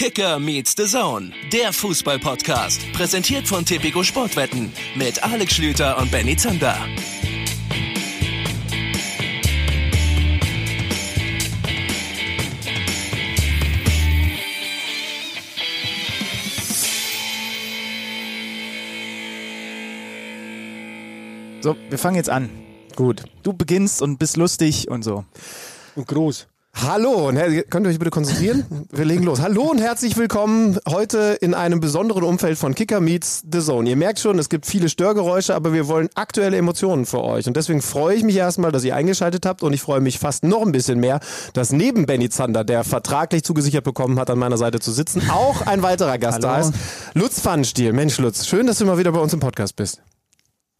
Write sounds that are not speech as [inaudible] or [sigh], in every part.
Kicker meets the Zone, der Fußball-Podcast. Präsentiert von Tipico Sportwetten mit Alex Schlüter und Benny Zander. So, wir fangen jetzt an. Gut. Du beginnst und bist lustig und so. Und groß. Hallo und könnt ihr euch bitte konzentrieren? Wir legen los. Hallo und herzlich willkommen heute in einem besonderen Umfeld von Kicker Meets The Zone. Ihr merkt schon, es gibt viele Störgeräusche, aber wir wollen aktuelle Emotionen für euch. Und deswegen freue ich mich erstmal, dass ihr eingeschaltet habt und ich freue mich fast noch ein bisschen mehr, dass neben Benny Zander, der vertraglich zugesichert bekommen hat, an meiner Seite zu sitzen, auch ein weiterer Gast da Hallo. ist. Lutz Pfannenstiel. Mensch, Lutz, schön, dass du mal wieder bei uns im Podcast bist.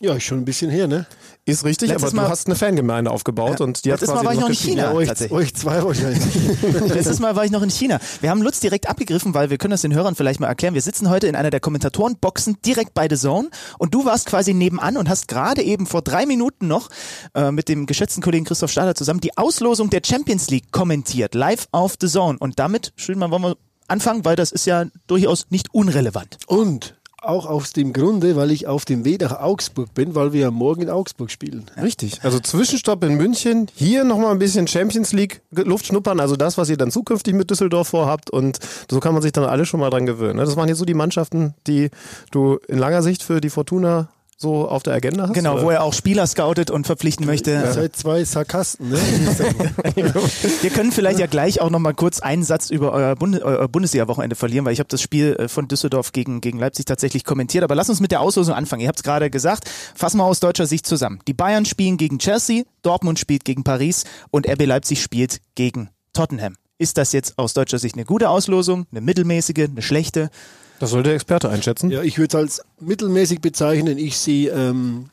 Ja, schon ein bisschen her, ne? Ist richtig, Letztes aber du Mal- hast eine Fangemeinde aufgebaut und die hat Letztes Mal war ich noch in. China. euch, euch zwei wahrscheinlich. [laughs] [laughs] Letztes Mal war ich noch in China. Wir haben Lutz direkt abgegriffen, weil wir können das den Hörern vielleicht mal erklären. Wir sitzen heute in einer der Kommentatorenboxen direkt bei The Zone und du warst quasi nebenan und hast gerade eben vor drei Minuten noch äh, mit dem geschätzten Kollegen Christoph Stader zusammen die Auslosung der Champions League kommentiert, live auf The Zone. Und damit, schön mal, wollen wir anfangen, weil das ist ja durchaus nicht unrelevant. Und auch aus dem Grunde, weil ich auf dem Weg nach Augsburg bin, weil wir ja morgen in Augsburg spielen. Richtig. Also Zwischenstopp in München, hier nochmal ein bisschen Champions League Luft schnuppern, also das, was ihr dann zukünftig mit Düsseldorf vorhabt und so kann man sich dann alle schon mal dran gewöhnen. ne? Das waren jetzt so die Mannschaften, die du in langer Sicht für die Fortuna so auf der Agenda hast? Genau, oder? wo er auch Spieler scoutet und verpflichten möchte. Ihr seid zwei Sarkasten, ne? [laughs] Wir können vielleicht ja gleich auch noch mal kurz einen Satz über euer, Bunde, euer Bundesliga-Wochenende verlieren, weil ich habe das Spiel äh, von Düsseldorf gegen, gegen Leipzig tatsächlich kommentiert. Aber lass uns mit der Auslosung anfangen. Ihr habt es gerade gesagt. Fassen wir aus deutscher Sicht zusammen. Die Bayern spielen gegen Chelsea, Dortmund spielt gegen Paris und RB Leipzig spielt gegen Tottenham. Ist das jetzt aus deutscher Sicht eine gute Auslosung, eine mittelmäßige, eine schlechte? Das soll der Experte einschätzen. ja, ich würde es als mittelmäßig bezeichnen. Ich sehe, ähm,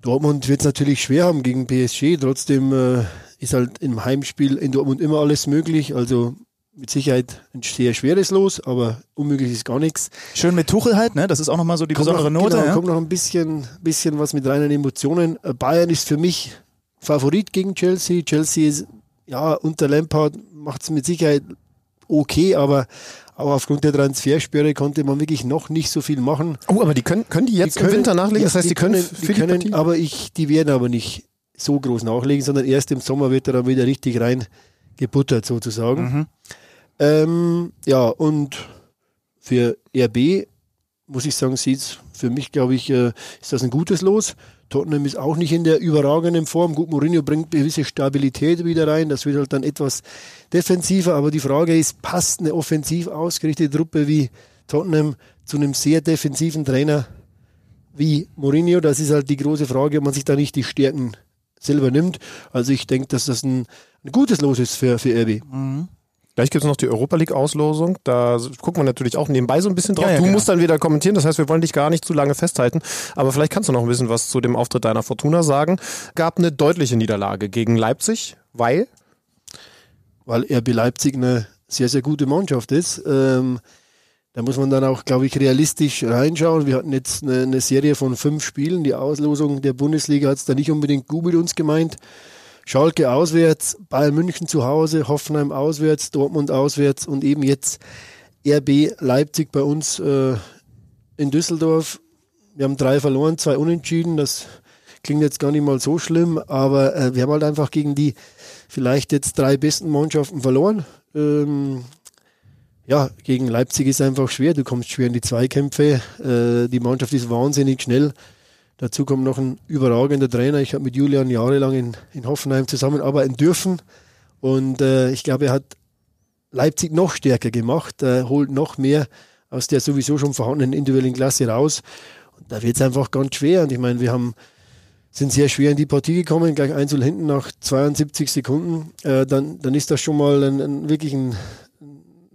Dortmund wird es natürlich schwer haben gegen PSG. Trotzdem äh, ist halt im Heimspiel in Dortmund immer alles möglich. Also mit Sicherheit ein sehr schweres Los, aber unmöglich ist gar nichts. Schön mit Tuchel halt, ne? Das ist auch noch mal so die besondere noch, Note. Genau, ja? kommt noch ein bisschen, bisschen was mit reinen Emotionen. Äh, Bayern ist für mich Favorit gegen Chelsea. Chelsea ist, ja, unter Lampard macht es mit Sicherheit okay, aber auch aufgrund der Transfersperre konnte man wirklich noch nicht so viel machen. Oh, aber die können, können die jetzt Die können- im Winter nachlegen? ja, das heißt, die, können, die für die, können aber ich, die werden aber nicht so groß nachlegen, sondern erst im Sommer wird er dann wieder richtig rein gebuttert sozusagen. Mhm. Ähm, ja, und für RB muss ich sagen, sieht's für mich, glaube ich, äh, ist das ein gutes Los. Tottenham ist auch nicht in der überragenden Form. Gut, Mourinho bringt gewisse Stabilität wieder rein. Das wird halt dann etwas defensiver. Aber die Frage ist, passt eine offensiv ausgerichtete Truppe wie Tottenham zu einem sehr defensiven Trainer wie Mourinho? Das ist halt die große Frage, ob man sich da nicht die Stärken selber nimmt. Also ich denke, dass das ein, ein gutes Los ist für, für RB. Gleich gibt es noch die Europa League-Auslosung. Da gucken wir natürlich auch nebenbei so ein bisschen drauf. Ja, ja, du genau. musst dann wieder kommentieren. Das heißt, wir wollen dich gar nicht zu lange festhalten. Aber vielleicht kannst du noch ein bisschen was zu dem Auftritt deiner Fortuna sagen. Gab eine deutliche Niederlage gegen Leipzig, weil weil RB Leipzig eine sehr, sehr gute Mannschaft ist. Ähm, da muss man dann auch, glaube ich, realistisch reinschauen. Wir hatten jetzt eine, eine Serie von fünf Spielen. Die Auslosung der Bundesliga hat es da nicht unbedingt gut mit uns gemeint. Schalke auswärts, Bayern München zu Hause, Hoffenheim auswärts, Dortmund auswärts und eben jetzt RB Leipzig bei uns äh, in Düsseldorf. Wir haben drei verloren, zwei unentschieden. Das klingt jetzt gar nicht mal so schlimm, aber äh, wir haben halt einfach gegen die vielleicht jetzt drei besten Mannschaften verloren. Ähm, ja, gegen Leipzig ist einfach schwer. Du kommst schwer in die Zweikämpfe. Äh, die Mannschaft ist wahnsinnig schnell. Dazu kommt noch ein überragender Trainer. Ich habe mit Julian jahrelang in, in Hoffenheim zusammenarbeiten dürfen. Und äh, ich glaube, er hat Leipzig noch stärker gemacht, äh, holt noch mehr aus der sowieso schon vorhandenen individuellen Klasse raus. Und da wird es einfach ganz schwer. Und ich meine, wir haben sind sehr schwer in die Partie gekommen, gleich einzeln hinten nach 72 Sekunden. Äh, dann, dann ist das schon mal ein, ein wirklich ein,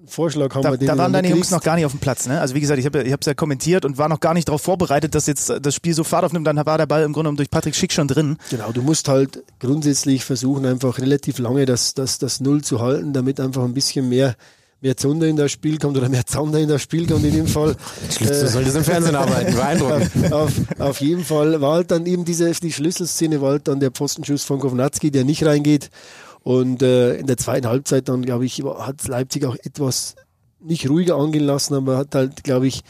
Vorschlag. Haben Da, wir den da waren deine Jungs noch gar nicht auf dem Platz, ne? Also wie gesagt, ich habe ich hab's ja kommentiert und war noch gar nicht darauf vorbereitet, dass jetzt äh, das Spiel so Fahrt aufnimmt. Dann war der Ball im Grunde genommen durch Patrick Schick schon drin. Genau, du musst halt grundsätzlich versuchen, einfach relativ lange das, das, das Null zu halten, damit einfach ein bisschen mehr, mehr Zunder in das Spiel kommt oder mehr Zander in das Spiel kommt in dem Fall. [laughs] du solltest im Fernsehen [laughs] arbeiten. Beeindruckend. auf, auf jeden Fall war halt dann eben diese die Schlüsselszene, war halt dann der Pfostenschuss von Kovnatski, der nicht reingeht. Und äh, in der zweiten Halbzeit dann, glaube ich, hat Leipzig auch etwas nicht ruhiger angehen lassen, aber hat halt, glaube ich,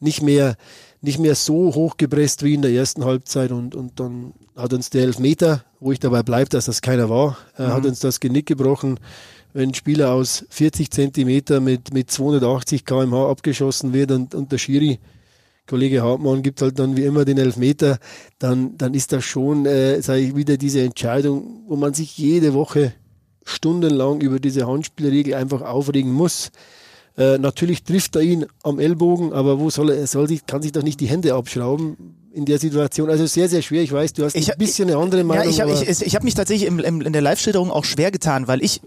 nicht mehr, nicht mehr so hochgepresst wie in der ersten Halbzeit und, und dann hat uns der Elfmeter, wo ich dabei bleibe, dass das keiner war, äh, hat uns das Genick gebrochen. Wenn ein Spieler aus 40 Zentimeter mit, mit 280 kmh abgeschossen wird und, und der Schiri, Kollege Hartmann, gibt halt dann wie immer den Elfmeter, dann, dann ist das schon, äh, sage ich, wieder diese Entscheidung, wo man sich jede Woche stundenlang über diese Handspielregel einfach aufregen muss. Äh, natürlich trifft er ihn am Ellbogen, aber wo soll er, soll sich, kann sich doch nicht die Hände abschrauben in der Situation. Also sehr, sehr schwer. Ich weiß, du hast Ich- ein bisschen eine andere Meinung. Ja, ich habe ich, ich, ich hab mich tatsächlich im, im, in der Live-Schilderung auch schwer getan, weil ich,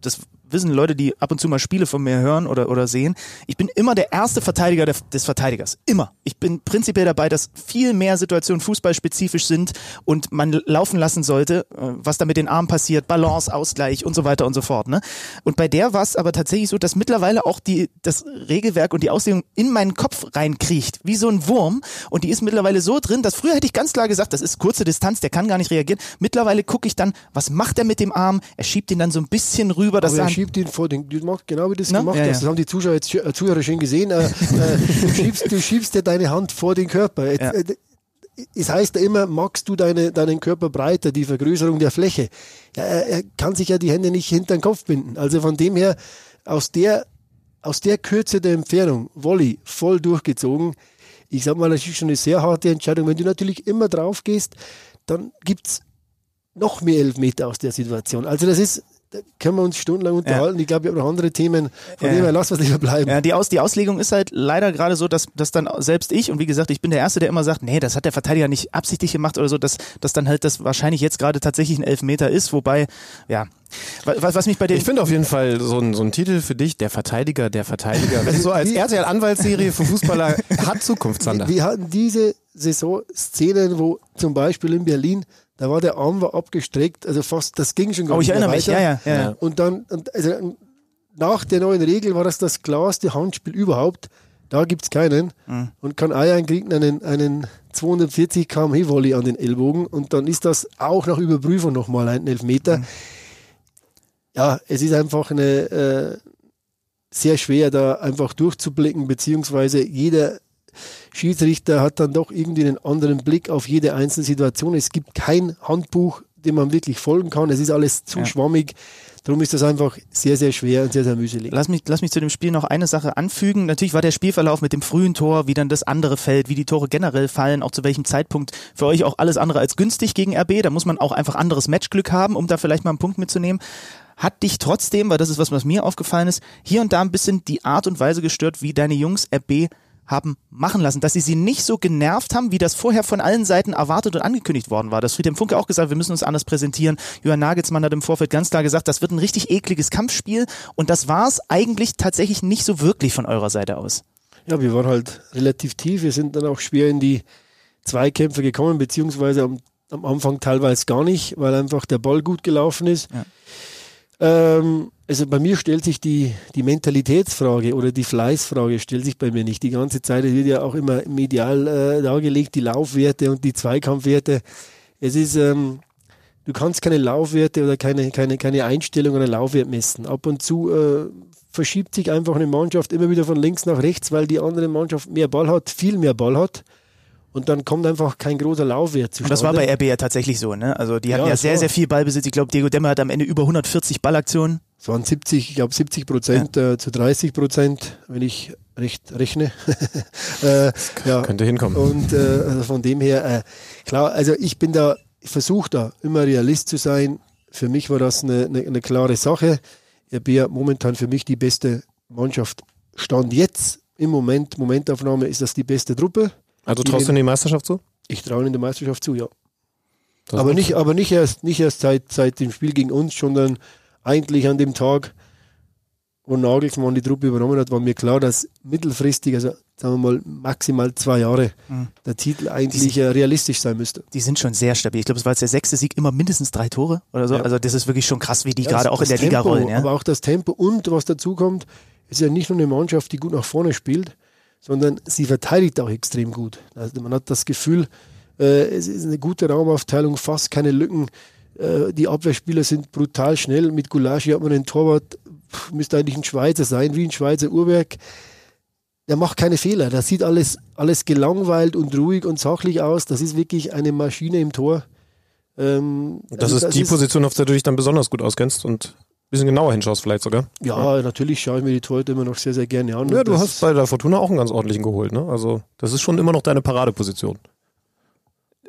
das wissen Leute, die ab und zu mal Spiele von mir hören oder, oder sehen, ich bin immer der erste Verteidiger der, des Verteidigers. Immer. Ich bin prinzipiell dabei, dass viel mehr Situationen fußballspezifisch sind und man laufen lassen sollte, äh, was da mit den Armen passiert, Balance, Ausgleich und so weiter und so fort. Ne? Und bei der war es aber tatsächlich so, dass mittlerweile auch die, das Regelwerk und die Auslegung in meinen Kopf reinkriecht, wie so ein Wurm. Und die ist mittlerweile so drin, dass früher hätte ich ganz klar gesagt, das ist kurze Distanz, der kann gar nicht reagieren. Mittlerweile gucke ich dann, was macht er mit dem Arm? Er schiebt ihn dann so ein bisschen rüber. Das aber er schiebt ihn vor den, du machst genau wie du das Na? gemacht Ja, hast. Das haben die Zuschauer jetzt, äh, Zuhörer schön gesehen. Äh, äh, du, schiebst, du schiebst dir deine Hand vor den Körper. Jetzt, äh, es heißt ja immer, magst du deine, deinen Körper breiter, die Vergrößerung der Fläche. Ja, er, kann sich ja die Hände nicht hinter den Kopf binden. Also von dem her, aus der, aus der Kürze der Entfernung, Volley, voll durchgezogen. Ich sag mal, das ist schon eine sehr harte Entscheidung. Wenn du natürlich immer drauf gehst, dann gibt's noch mehr Elfmeter aus der Situation. Also das ist, können wir uns stundenlang unterhalten. Ich glaube, wir haben noch andere Themen. Von Ja, dem ja. her, lass was lieber bleiben. Ja, die, Aus, die Auslegung ist halt leider gerade so, dass, dass dann selbst ich, und wie gesagt, ich bin der Erste, der immer sagt, nee, das hat der Verteidiger nicht absichtlich gemacht oder so, dass, dass dann halt das wahrscheinlich jetzt gerade tatsächlich ein Elfmeter ist, wobei, ja, was, was mich bei den... Ich finde auf jeden Fall so ein, so ein Titel für dich, der Verteidiger, der Verteidiger. [laughs] Das ist so als RTL-Anwaltsserie für Fußballer [laughs] hat Zukunft, Sander. Wir hatten diese Saison Szenen, wo zum Beispiel in Berlin, da war der Arm war abgestreckt, also fast, das ging schon gar oh, ich erinnere mich, ja, ja, ja. Und dann, und also nach der neuen Regel war das das klarste Handspiel überhaupt. Da gibt's keinen. Mhm. Und kann Eiern kriegen einen, einen 240 km Volley an den Ellbogen und dann ist das auch nach Überprüfung nochmal ein Elfmeter. Mhm. Ja, es ist einfach eine äh, sehr schwer, da einfach durchzublicken, beziehungsweise jeder Schiedsrichter hat dann doch irgendwie einen anderen Blick auf jede einzelne Situation. Es gibt kein Handbuch, dem man wirklich folgen kann. Es ist alles zu Ja. schwammig. Darum ist das einfach sehr, sehr schwer und sehr, sehr mühselig. Lass mich, lass mich zu dem Spiel noch eine Sache anfügen. Natürlich war der Spielverlauf mit dem frühen Tor, wie dann das andere fällt, wie die Tore generell fallen, auch zu welchem Zeitpunkt für euch auch alles andere als günstig gegen RB. Da muss man auch einfach anderes Matchglück haben, um da vielleicht mal einen Punkt mitzunehmen. Hat dich trotzdem, weil das ist was, was mir aufgefallen ist, hier und da ein bisschen die Art und Weise gestört, wie deine Jungs RB haben machen lassen, dass sie sie nicht so genervt haben, wie das vorher von allen Seiten erwartet und angekündigt worden war. Das Friedhelm Funke auch gesagt, wir müssen uns anders präsentieren. Johann Nagelsmann hat im Vorfeld ganz klar gesagt, das wird ein richtig ekliges Kampfspiel und das war es eigentlich tatsächlich nicht so wirklich von eurer Seite aus. Ja, wir waren halt relativ tief. Wir sind dann auch schwer in die Zweikämpfe gekommen, beziehungsweise am, am Anfang teilweise gar nicht, weil einfach der Ball gut gelaufen ist. Ja. Ähm, also bei mir stellt sich die, die Mentalitätsfrage oder die Fleißfrage stellt sich bei mir nicht. Die ganze Zeit wird ja auch immer medial äh, dargelegt, die Laufwerte und die Zweikampfwerte. Es ist, ähm, du kannst keine Laufwerte oder keine, keine, keine Einstellung oder Laufwert messen. Ab und zu äh, verschiebt sich einfach eine Mannschaft immer wieder von links nach rechts, weil die andere Mannschaft mehr Ball hat, viel mehr Ball hat. Und dann kommt einfach kein großer Laufwert Und zustande. das war bei RB ja tatsächlich so, ne? Also die hatten Ja, ja, sehr, war- sehr viel Ballbesitz. Ich glaube, Diego Demmer hat am Ende über 140 Ballaktionen. Es waren 70, ich glaube 70 Prozent äh, zu 30 Prozent, wenn ich recht rechne. [laughs] äh, ja. Könnte hinkommen. Und äh, also von dem her, äh, klar, also ich bin da, ich versuche da immer Realist zu sein. Für mich war das eine, eine, eine klare Sache. RB hat momentan für mich die beste Mannschaft. Stand jetzt im Moment, Momentaufnahme ist das die beste Truppe. Also traust du in die Meisterschaft zu? Ich traue in der Meisterschaft zu, ja. Das aber nicht, aber nicht erst, nicht erst seit, seit dem Spiel gegen uns, sondern eigentlich an dem Tag, wo Nagelsmann die Truppe übernommen hat, war mir klar, dass mittelfristig, also sagen wir mal maximal zwei Jahre, Mhm. der Titel eigentlich äh, realistisch sein müsste. Die sind schon sehr stabil. Ich glaube, es war jetzt der sechste Sieg, immer mindestens drei Tore oder so. Ja. Also das ist wirklich schon krass, wie die Ja, gerade auch in der Liga Tempo, rollen. Ja? Aber auch das Tempo und was dazu kommt, ist ja nicht nur eine Mannschaft, die gut nach vorne spielt, sondern sie verteidigt auch extrem gut. Also man hat das Gefühl, äh, es ist eine gute Raumaufteilung, fast keine Lücken. Äh, die Abwehrspieler sind brutal schnell. Mit Gulaschi hat man einen Torwart, pff, müsste eigentlich ein Schweizer sein, wie ein Schweizer Uhrwerk. Der macht keine Fehler. Das sieht alles, alles gelangweilt und ruhig und sachlich aus. Das ist wirklich eine Maschine im Tor. Ähm, das also ist die ist, Position, auf der du dich dann besonders gut auskennst und bisschen genauer hinschaust vielleicht sogar. Ja, ja. natürlich schaue ich mir die Torhüter immer noch sehr, sehr gerne an. Ja, du hast bei der Fortuna auch einen ganz ordentlichen geholt. Ne? Also das ist schon immer noch deine Paradeposition.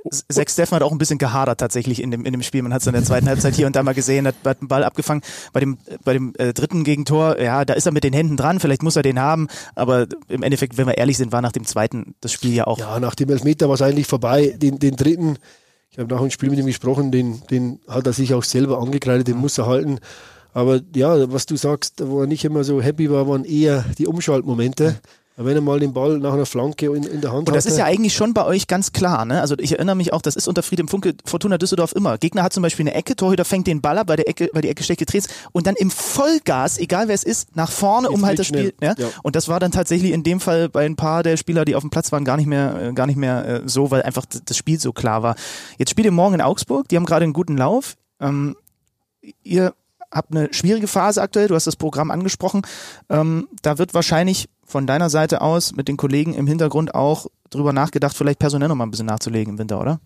Sex Steffen hat auch ein bisschen gehadert tatsächlich in dem, in dem Spiel. Man hat es in der zweiten Halbzeit hier und da mal gesehen, hat, hat einen Ball abgefangen. Bei dem, bei dem äh, dritten Gegentor, ja, da ist er mit den Händen dran, vielleicht muss er den haben, aber im Endeffekt, wenn wir ehrlich sind, war nach dem zweiten das Spiel ja auch. Ja, nach dem Elfmeter war es eigentlich vorbei. Den, den dritten, ich habe nach dem Spiel mit ihm gesprochen, den, den hat er sich auch selber angekreidet, den muss er halten. Aber ja, was du sagst, wo er nicht immer so happy war, waren eher die Umschaltmomente. Wenn er mal den Ball nach einer Flanke in, in der Hand hat. Und das hatte. ist ja eigentlich schon bei euch ganz klar. Ne? Also ich erinnere mich auch, das ist unter Friedem Funke Fortuna Düsseldorf immer. Gegner hat zum Beispiel eine Ecke, Torhüter fängt den Ball ab, weil, der Ecke, weil die Ecke schlecht gedreht ist und dann im Vollgas, egal wer es ist, nach vorne, Jetzt um halt das Spiel. Ja? ja? Und das war dann tatsächlich in dem Fall bei ein paar der Spieler, die auf dem Platz waren, gar nicht mehr, äh, gar nicht mehr äh, so, weil einfach das Spiel so klar war. Jetzt spielt ihr morgen in Augsburg, die haben gerade einen guten Lauf. Ähm, ihr habt eine schwierige Phase aktuell, du hast das Programm angesprochen. Ähm, da wird wahrscheinlich von deiner Seite aus mit den Kollegen im Hintergrund auch drüber nachgedacht, vielleicht personell noch mal ein bisschen nachzulegen im Winter, oder?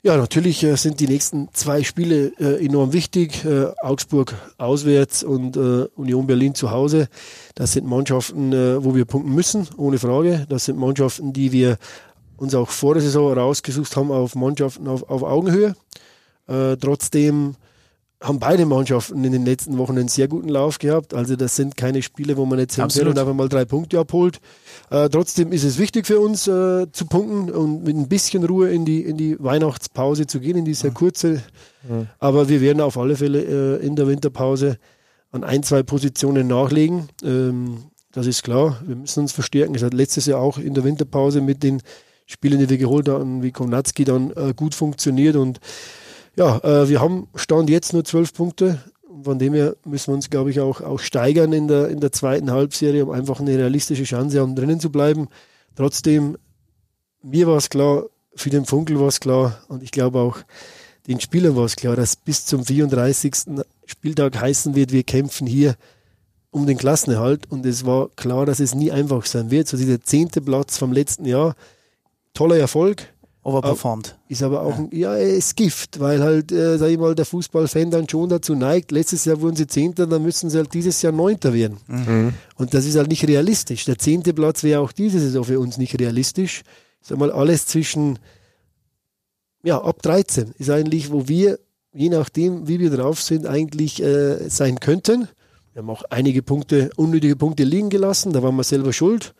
Ja, natürlich äh, sind die nächsten zwei Spiele äh, enorm wichtig. Äh, Augsburg auswärts und äh, Union Berlin zu Hause. Das sind Mannschaften, äh, wo wir punkten müssen, ohne Frage. Das sind Mannschaften, die wir uns auch vor der Saison rausgesucht haben auf Mannschaften auf, auf Augenhöhe. Äh, trotzdem haben beide Mannschaften in den letzten Wochen einen sehr guten Lauf gehabt. Also das sind keine Spiele, wo man jetzt hinfällt und einfach mal drei Punkte abholt. Äh, trotzdem ist es wichtig für uns äh, zu punkten und mit ein bisschen Ruhe in die, in die Weihnachtspause zu gehen, in die sehr kurze. Mhm. Aber wir werden auf alle Fälle äh, in der Winterpause an ein, zwei Positionen nachlegen. Ähm, das ist klar. Wir müssen uns verstärken. Es hat letztes Jahr auch in der Winterpause mit den Spielen, die wir geholt haben, wie Komnatski dann äh, gut funktioniert und ja, äh, wir haben Stand jetzt nur zwölf Punkte. Von dem her müssen wir uns, glaube ich, auch, auch steigern in der, in der zweiten Halbserie, um einfach eine realistische Chance haben, drinnen zu bleiben. Trotzdem, mir war es klar, für den Funkel war es klar und ich glaube auch den Spielern war es klar, dass bis zum 34. Spieltag heißen wird, wir kämpfen hier um den Klassenerhalt und es war klar, dass es nie einfach sein wird. So dieser zehnte Platz vom letzten Jahr, toller Erfolg, overperformed. Ist aber auch, ja, ja ist Gift, weil halt, äh, sag ich mal, der Fußballfan dann schon dazu neigt. Letztes Jahr wurden sie Zehnter, dann müssen sie halt dieses Jahr Neunter werden. Mhm. Und das ist halt nicht realistisch. Der zehnte Platz wäre auch diese Saison für uns nicht realistisch. Sag mal, alles zwischen, ja, ab 13 ist eigentlich, wo wir, je nachdem, wie wir drauf sind, eigentlich äh, sein könnten. Wir haben auch einige Punkte, unnötige Punkte liegen gelassen, da waren wir selber schuld.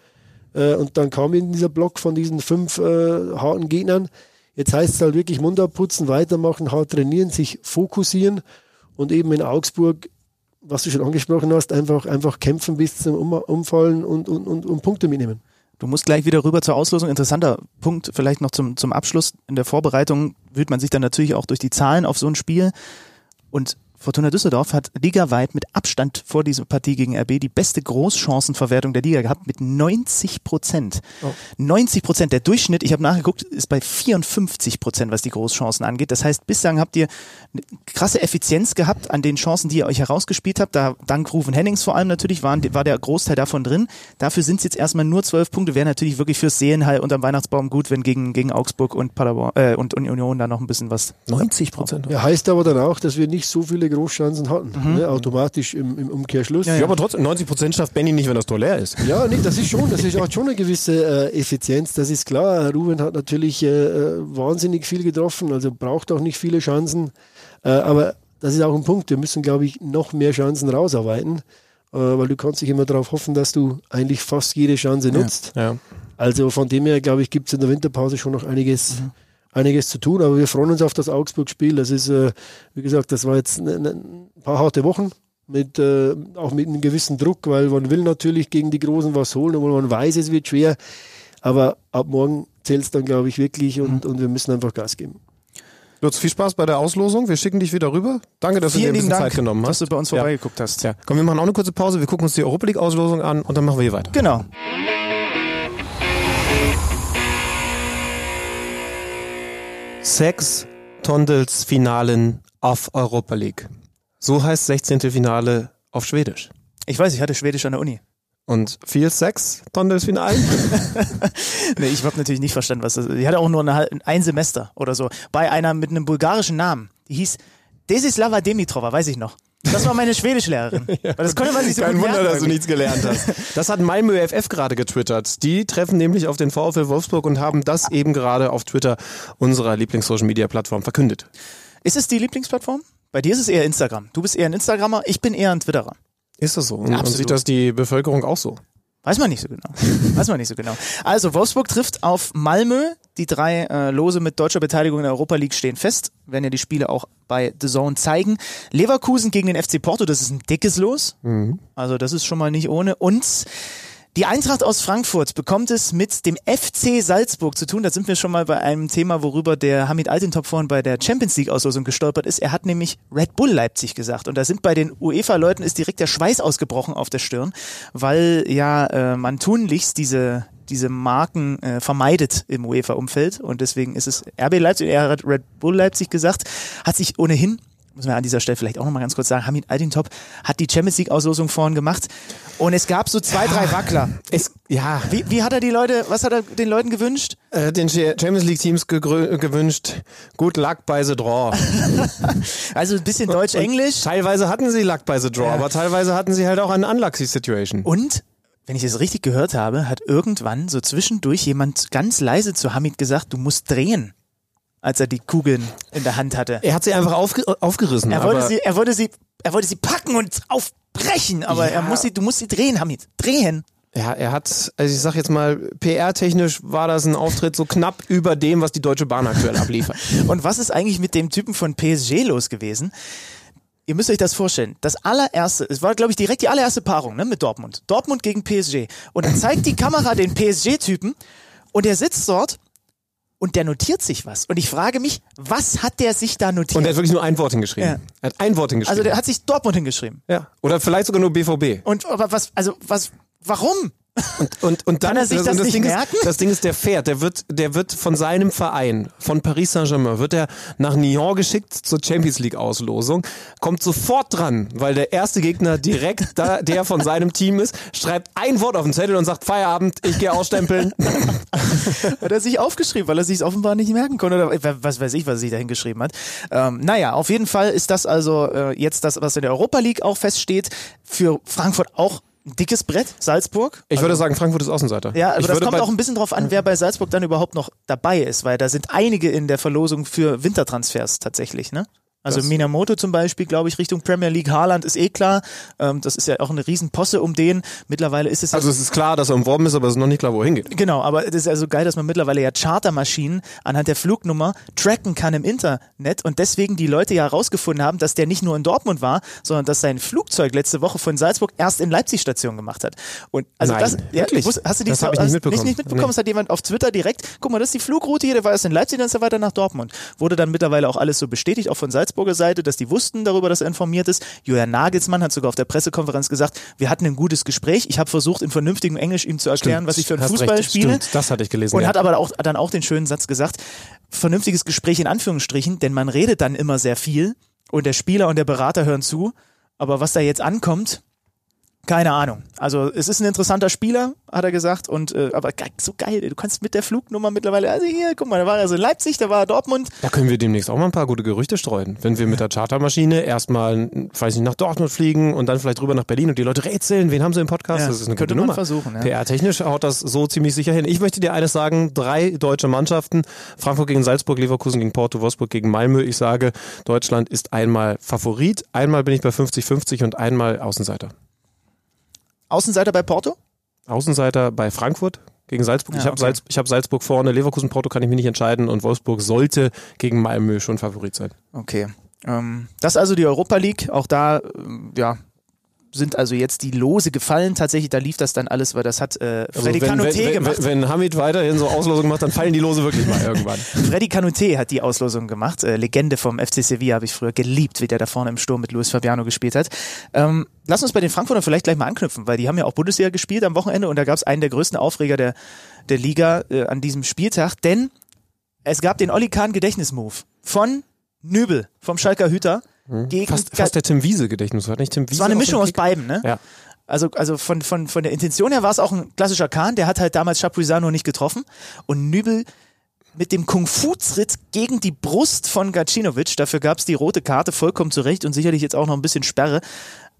Äh, und dann kam in dieser Block von diesen fünf äh, harten Gegnern. Jetzt heißt es halt wirklich Mund abputzen, weitermachen, hart trainieren, sich fokussieren und eben in Augsburg, was du schon angesprochen hast, einfach, einfach kämpfen bis zum um Umfallen und, und, und, und Punkte mitnehmen. Du musst gleich wieder rüber zur Auslosung. Interessanter Punkt vielleicht noch zum, zum Abschluss. In der Vorbereitung wühlt man sich dann natürlich auch durch die Zahlen auf so ein Spiel. Und Fortuna Düsseldorf hat ligaweit mit Abstand vor dieser Partie gegen RB die beste Großchancenverwertung der Liga gehabt mit 90 Prozent. Oh. 90 Prozent. Der Durchschnitt, ich habe nachgeguckt, ist bei 54 Prozent, was die Großchancen angeht. Das heißt, bislang habt ihr eine krasse Effizienz gehabt an den Chancen, die ihr euch herausgespielt habt. Da dank Rufen Hennings vor allem natürlich waren, war der Großteil davon drin. Dafür sind es jetzt erstmal nur zwölf Punkte. Wäre natürlich wirklich fürs Seelenheil unterm Weihnachtsbaum gut, wenn gegen, gegen Augsburg und Paderborn äh, und Union da noch ein bisschen was. 90 Prozent. Ja, heißt aber dann auch, dass wir nicht so viele Großchancen hatten, mhm. ne, automatisch im, im Umkehrschluss. Ja, ja. ja, aber trotzdem, 90 Prozent schafft Benny nicht, wenn das Tor leer ist. Ja, nee, das ist schon, das ist auch schon eine gewisse äh, Effizienz, das ist klar. Ruben hat natürlich äh, wahnsinnig viel getroffen, also braucht auch nicht viele Chancen, äh, aber das ist auch ein Punkt, wir müssen, glaube ich, noch mehr Chancen rausarbeiten, äh, weil du kannst dich immer darauf hoffen, dass du eigentlich fast jede Chance nutzt. Ja, also von dem her, glaube ich, gibt es in der Winterpause schon noch einiges. Mhm einiges zu tun, aber wir freuen uns auf das Augsburg-Spiel. Das ist, äh, wie gesagt, das war jetzt ein, ein paar harte Wochen, mit, äh, auch mit einem gewissen Druck, weil man will natürlich gegen die Großen was holen, obwohl man weiß, es wird schwer. Aber ab morgen zählt es dann, glaube ich, wirklich und, mhm. und wir müssen einfach Gas geben. Lutz, viel Spaß bei der Auslosung. Wir schicken dich wieder rüber. Danke, dass Vielen du dir ein bisschen Dank, Zeit genommen hast. dass du bei uns vorbeigeguckt ja. hast. Ja. Komm, wir machen auch eine kurze Pause. Wir gucken uns die Europa League Auslosung an und dann machen wir hier weiter. Genau. Sechs Tondels Finalen auf Europa League. So heißt 16. Finale auf Schwedisch. Ich weiß, ich hatte Schwedisch an der Uni. Und viel Sex, Tondelsfinal? [laughs] nee, ich habe natürlich nicht verstanden, was das ist. Ich hatte auch nur eine, ein Semester oder so. Bei einer mit einem bulgarischen Namen. Die hieß Desislava Dimitrova, weiß ich noch. Das war meine Schwedischlehrerin. [laughs] ja. Das konnte man sich so Kein Wunder, merken, dass du nichts gelernt hast. Das hat Malmö FF gerade getwittert. Die treffen nämlich auf den VfL Wolfsburg und haben das eben gerade auf Twitter unserer Lieblings-Social-Media-Plattform verkündet. Ist es die Lieblingsplattform? Bei dir ist es eher Instagram. Du bist eher ein Instagrammer, ich bin eher ein Twitterer. Ist das so? Und, und sieht das die Bevölkerung auch so? Weiß man nicht so genau. Weiß man nicht so genau. Also Wolfsburg trifft auf Malmö. Die drei äh, Lose mit deutscher Beteiligung in der Europa League stehen fest. Werden ja die Spiele auch bei The Zone zeigen. Leverkusen gegen den FC Porto, das ist ein dickes Los. Mhm. Also das ist schon mal nicht ohne. Und die Eintracht aus Frankfurt bekommt es mit dem FC Salzburg zu tun. Da sind wir schon mal bei einem Thema, worüber der Hamid Altintop vorhin bei der Champions League Auslosung gestolpert ist. Er hat nämlich Red Bull Leipzig gesagt. Und da sind bei den UEFA-Leuten ist direkt der Schweiß ausgebrochen auf der Stirn, weil ja äh, man tunlichst diese diese Marken äh, vermeidet im UEFA-Umfeld und deswegen ist es RB Leipzig, er hat Red Bull Leipzig gesagt, hat sich ohnehin muss man an dieser Stelle vielleicht auch nochmal ganz kurz sagen, Hamid Altintop hat die Champions League Auslosung vorhin gemacht und es gab so zwei, drei Wackler. Es, ja. Wie, wie hat er die Leute, was hat er den Leuten gewünscht? Äh, den Champions League Teams gewünscht, good luck by the draw. [laughs] also ein bisschen Deutsch-Englisch. Teilweise hatten sie luck by the draw, ja. aber teilweise hatten sie halt auch eine unlucky Situation. Und wenn ich es richtig gehört habe, hat irgendwann so zwischendurch jemand ganz leise zu Hamid gesagt, du musst drehen als er die Kugeln in der Hand hatte. Er hat sie einfach aufge aufgerissen. Er wollte sie, er wollte sie, er wollte sie packen und aufbrechen, aber ja. er muss sie, du musst sie drehen, Hamid, drehen. Ja, er hat, also ich sag jetzt mal, PR-technisch war das ein Auftritt so knapp über dem, was die Deutsche Bahn aktuell abliefert. [laughs] und was ist eigentlich mit dem Typen von PSG los gewesen? Ihr müsst euch das vorstellen. Das allererste, es war, glaube ich, direkt die allererste Paarung ne, mit Dortmund. Dortmund gegen PSG. Und dann zeigt die Kamera den PSG-Typen und er sitzt dort und der notiert sich was. Und ich frage mich, was hat der sich da notiert? Und er hat wirklich nur ein Wort hingeschrieben. Ja. Er hat ein Wort hingeschrieben. Also der hat sich Dortmund hingeschrieben. Ja. Oder vielleicht sogar nur BVB. Und aber was, also was, warum? Und, und, und dann, Kann er sich das, das nicht Ding merken? Ist, das Ding ist, der fährt, der wird, der wird von seinem Verein, von Paris Saint-Germain, wird er nach Nyon geschickt zur Champions League Auslosung, kommt sofort dran, weil der erste Gegner direkt da, der von seinem Team ist, schreibt ein Wort auf den Zettel und sagt Feierabend, ich gehe ausstempeln. [laughs] hat er sich aufgeschrieben, weil er sich offenbar nicht merken konnte oder was weiß ich, was er sich da hingeschrieben hat. Ähm, naja, auf jeden Fall ist das also äh, jetzt das, was in der Europa League auch feststeht, für Frankfurt auch dickes Brett, Salzburg. Ich würde also sagen, Frankfurt ist Außenseiter. Ja, aber ich das kommt auch ein bisschen drauf an, wer bei Salzburg dann überhaupt noch dabei ist, weil da sind einige in der Verlosung für Wintertransfers tatsächlich, ne? Also das Minamoto zum Beispiel, glaube ich, Richtung Premier League. Haaland ist eh klar. Ähm, das ist ja auch eine Riesenposse um den. Mittlerweile ist es. Also es ist klar, dass er umworben ist, aber es ist noch nicht klar, wohin geht. Genau, aber es ist also geil, dass man mittlerweile ja Chartermaschinen anhand der Flugnummer tracken kann im Internet und deswegen die Leute ja herausgefunden haben, dass der nicht nur in Dortmund war, sondern dass sein Flugzeug letzte Woche von Salzburg erst in Leipzig Station gemacht hat. Und also Nein, das, ja, wirklich? Hast du die das habe ich nicht mitbekommen. Nicht, nicht mitbekommen, nee. das hat jemand auf Twitter direkt. Guck mal, das ist die Flugroute hier, der war erst in Leipzig, dann ist er weiter nach Dortmund. Wurde dann mittlerweile auch alles so bestätigt, auch von Salzburger Seite, dass die wussten darüber, dass er informiert ist. Julian Nagelsmann hat sogar auf der Pressekonferenz gesagt, wir hatten ein gutes Gespräch. Ich habe versucht, in vernünftigem Englisch ihm zu erklären, stimmt, was ich für einen Fußball recht, spiele. Stimmt, das hatte ich gelesen. Und ja. hat aber auch, dann auch den schönen Satz gesagt, vernünftiges Gespräch in Anführungsstrichen, denn man redet dann immer sehr viel und der Spieler und der Berater hören zu. Aber was da jetzt ankommt, keine Ahnung. Also es ist ein interessanter Spieler, hat er gesagt. Und äh, aber ge so geil, du kannst mit der Flugnummer mittlerweile, also hier, guck mal, da war er so in Leipzig, da war er Dortmund. Da können wir demnächst auch mal ein paar gute Gerüchte streuen. Wenn wir mit der Chartermaschine erstmal, weiß nicht, nach Dortmund fliegen und dann vielleicht rüber nach Berlin und die Leute rätseln, wen haben sie im Podcast? Ja, das ist eine könnte gute Nummer. versuchen. Ja. PR-technisch haut das so ziemlich sicher hin. Ich möchte dir eines sagen, drei deutsche Mannschaften, Frankfurt gegen Salzburg, Leverkusen gegen Porto, Wolfsburg gegen Malmö. Ich sage, Deutschland ist einmal Favorit, einmal bin ich bei 50-50 und einmal Außenseiter. Außenseiter bei Porto? Außenseiter bei Frankfurt gegen Salzburg. Ja, ich habe okay. Salz, hab Salzburg vorne, Leverkusen, Porto kann ich mich nicht entscheiden und Wolfsburg sollte gegen Malmö schon Favorit sein. Okay. Ähm, das ist also die Europa League. Auch da, ähm, ja, sind also jetzt die Lose gefallen. Tatsächlich, da lief das dann alles, weil das hat äh, Freddy Also Canute wenn, gemacht. wenn, wenn Hamid weiterhin so Auslosungen macht, dann fallen die Lose wirklich mal irgendwann. [laughs] Freddy Canute hat die Auslosung gemacht. Äh, Legende vom FC Sevilla habe ich früher geliebt, wie der da vorne im Sturm mit Luis Fabiano gespielt hat. Ähm, lass uns bei den Frankfurtern vielleicht gleich mal anknüpfen, weil die haben ja auch Bundesliga gespielt am Wochenende und da gab es einen der größten Aufreger der, der Liga äh, an diesem Spieltag, denn es gab den Olli Kahn Gedächtnismove von Nübel, vom Schalker Hüter. Gegen Fast, fast der Tim Wiese Gedächtnis. Hat nicht Tim Wiese es war eine Mischung aus beiden, ne? Ja. Also, also von, von, von der Intention her war es auch ein klassischer Kahn, der hat halt damals Chapuisano nicht getroffen und Nübel mit dem Kung-Fu-Tritt gegen die Brust von Gacinovic, dafür gab es die rote Karte vollkommen zurecht und sicherlich jetzt auch noch ein bisschen Sperre.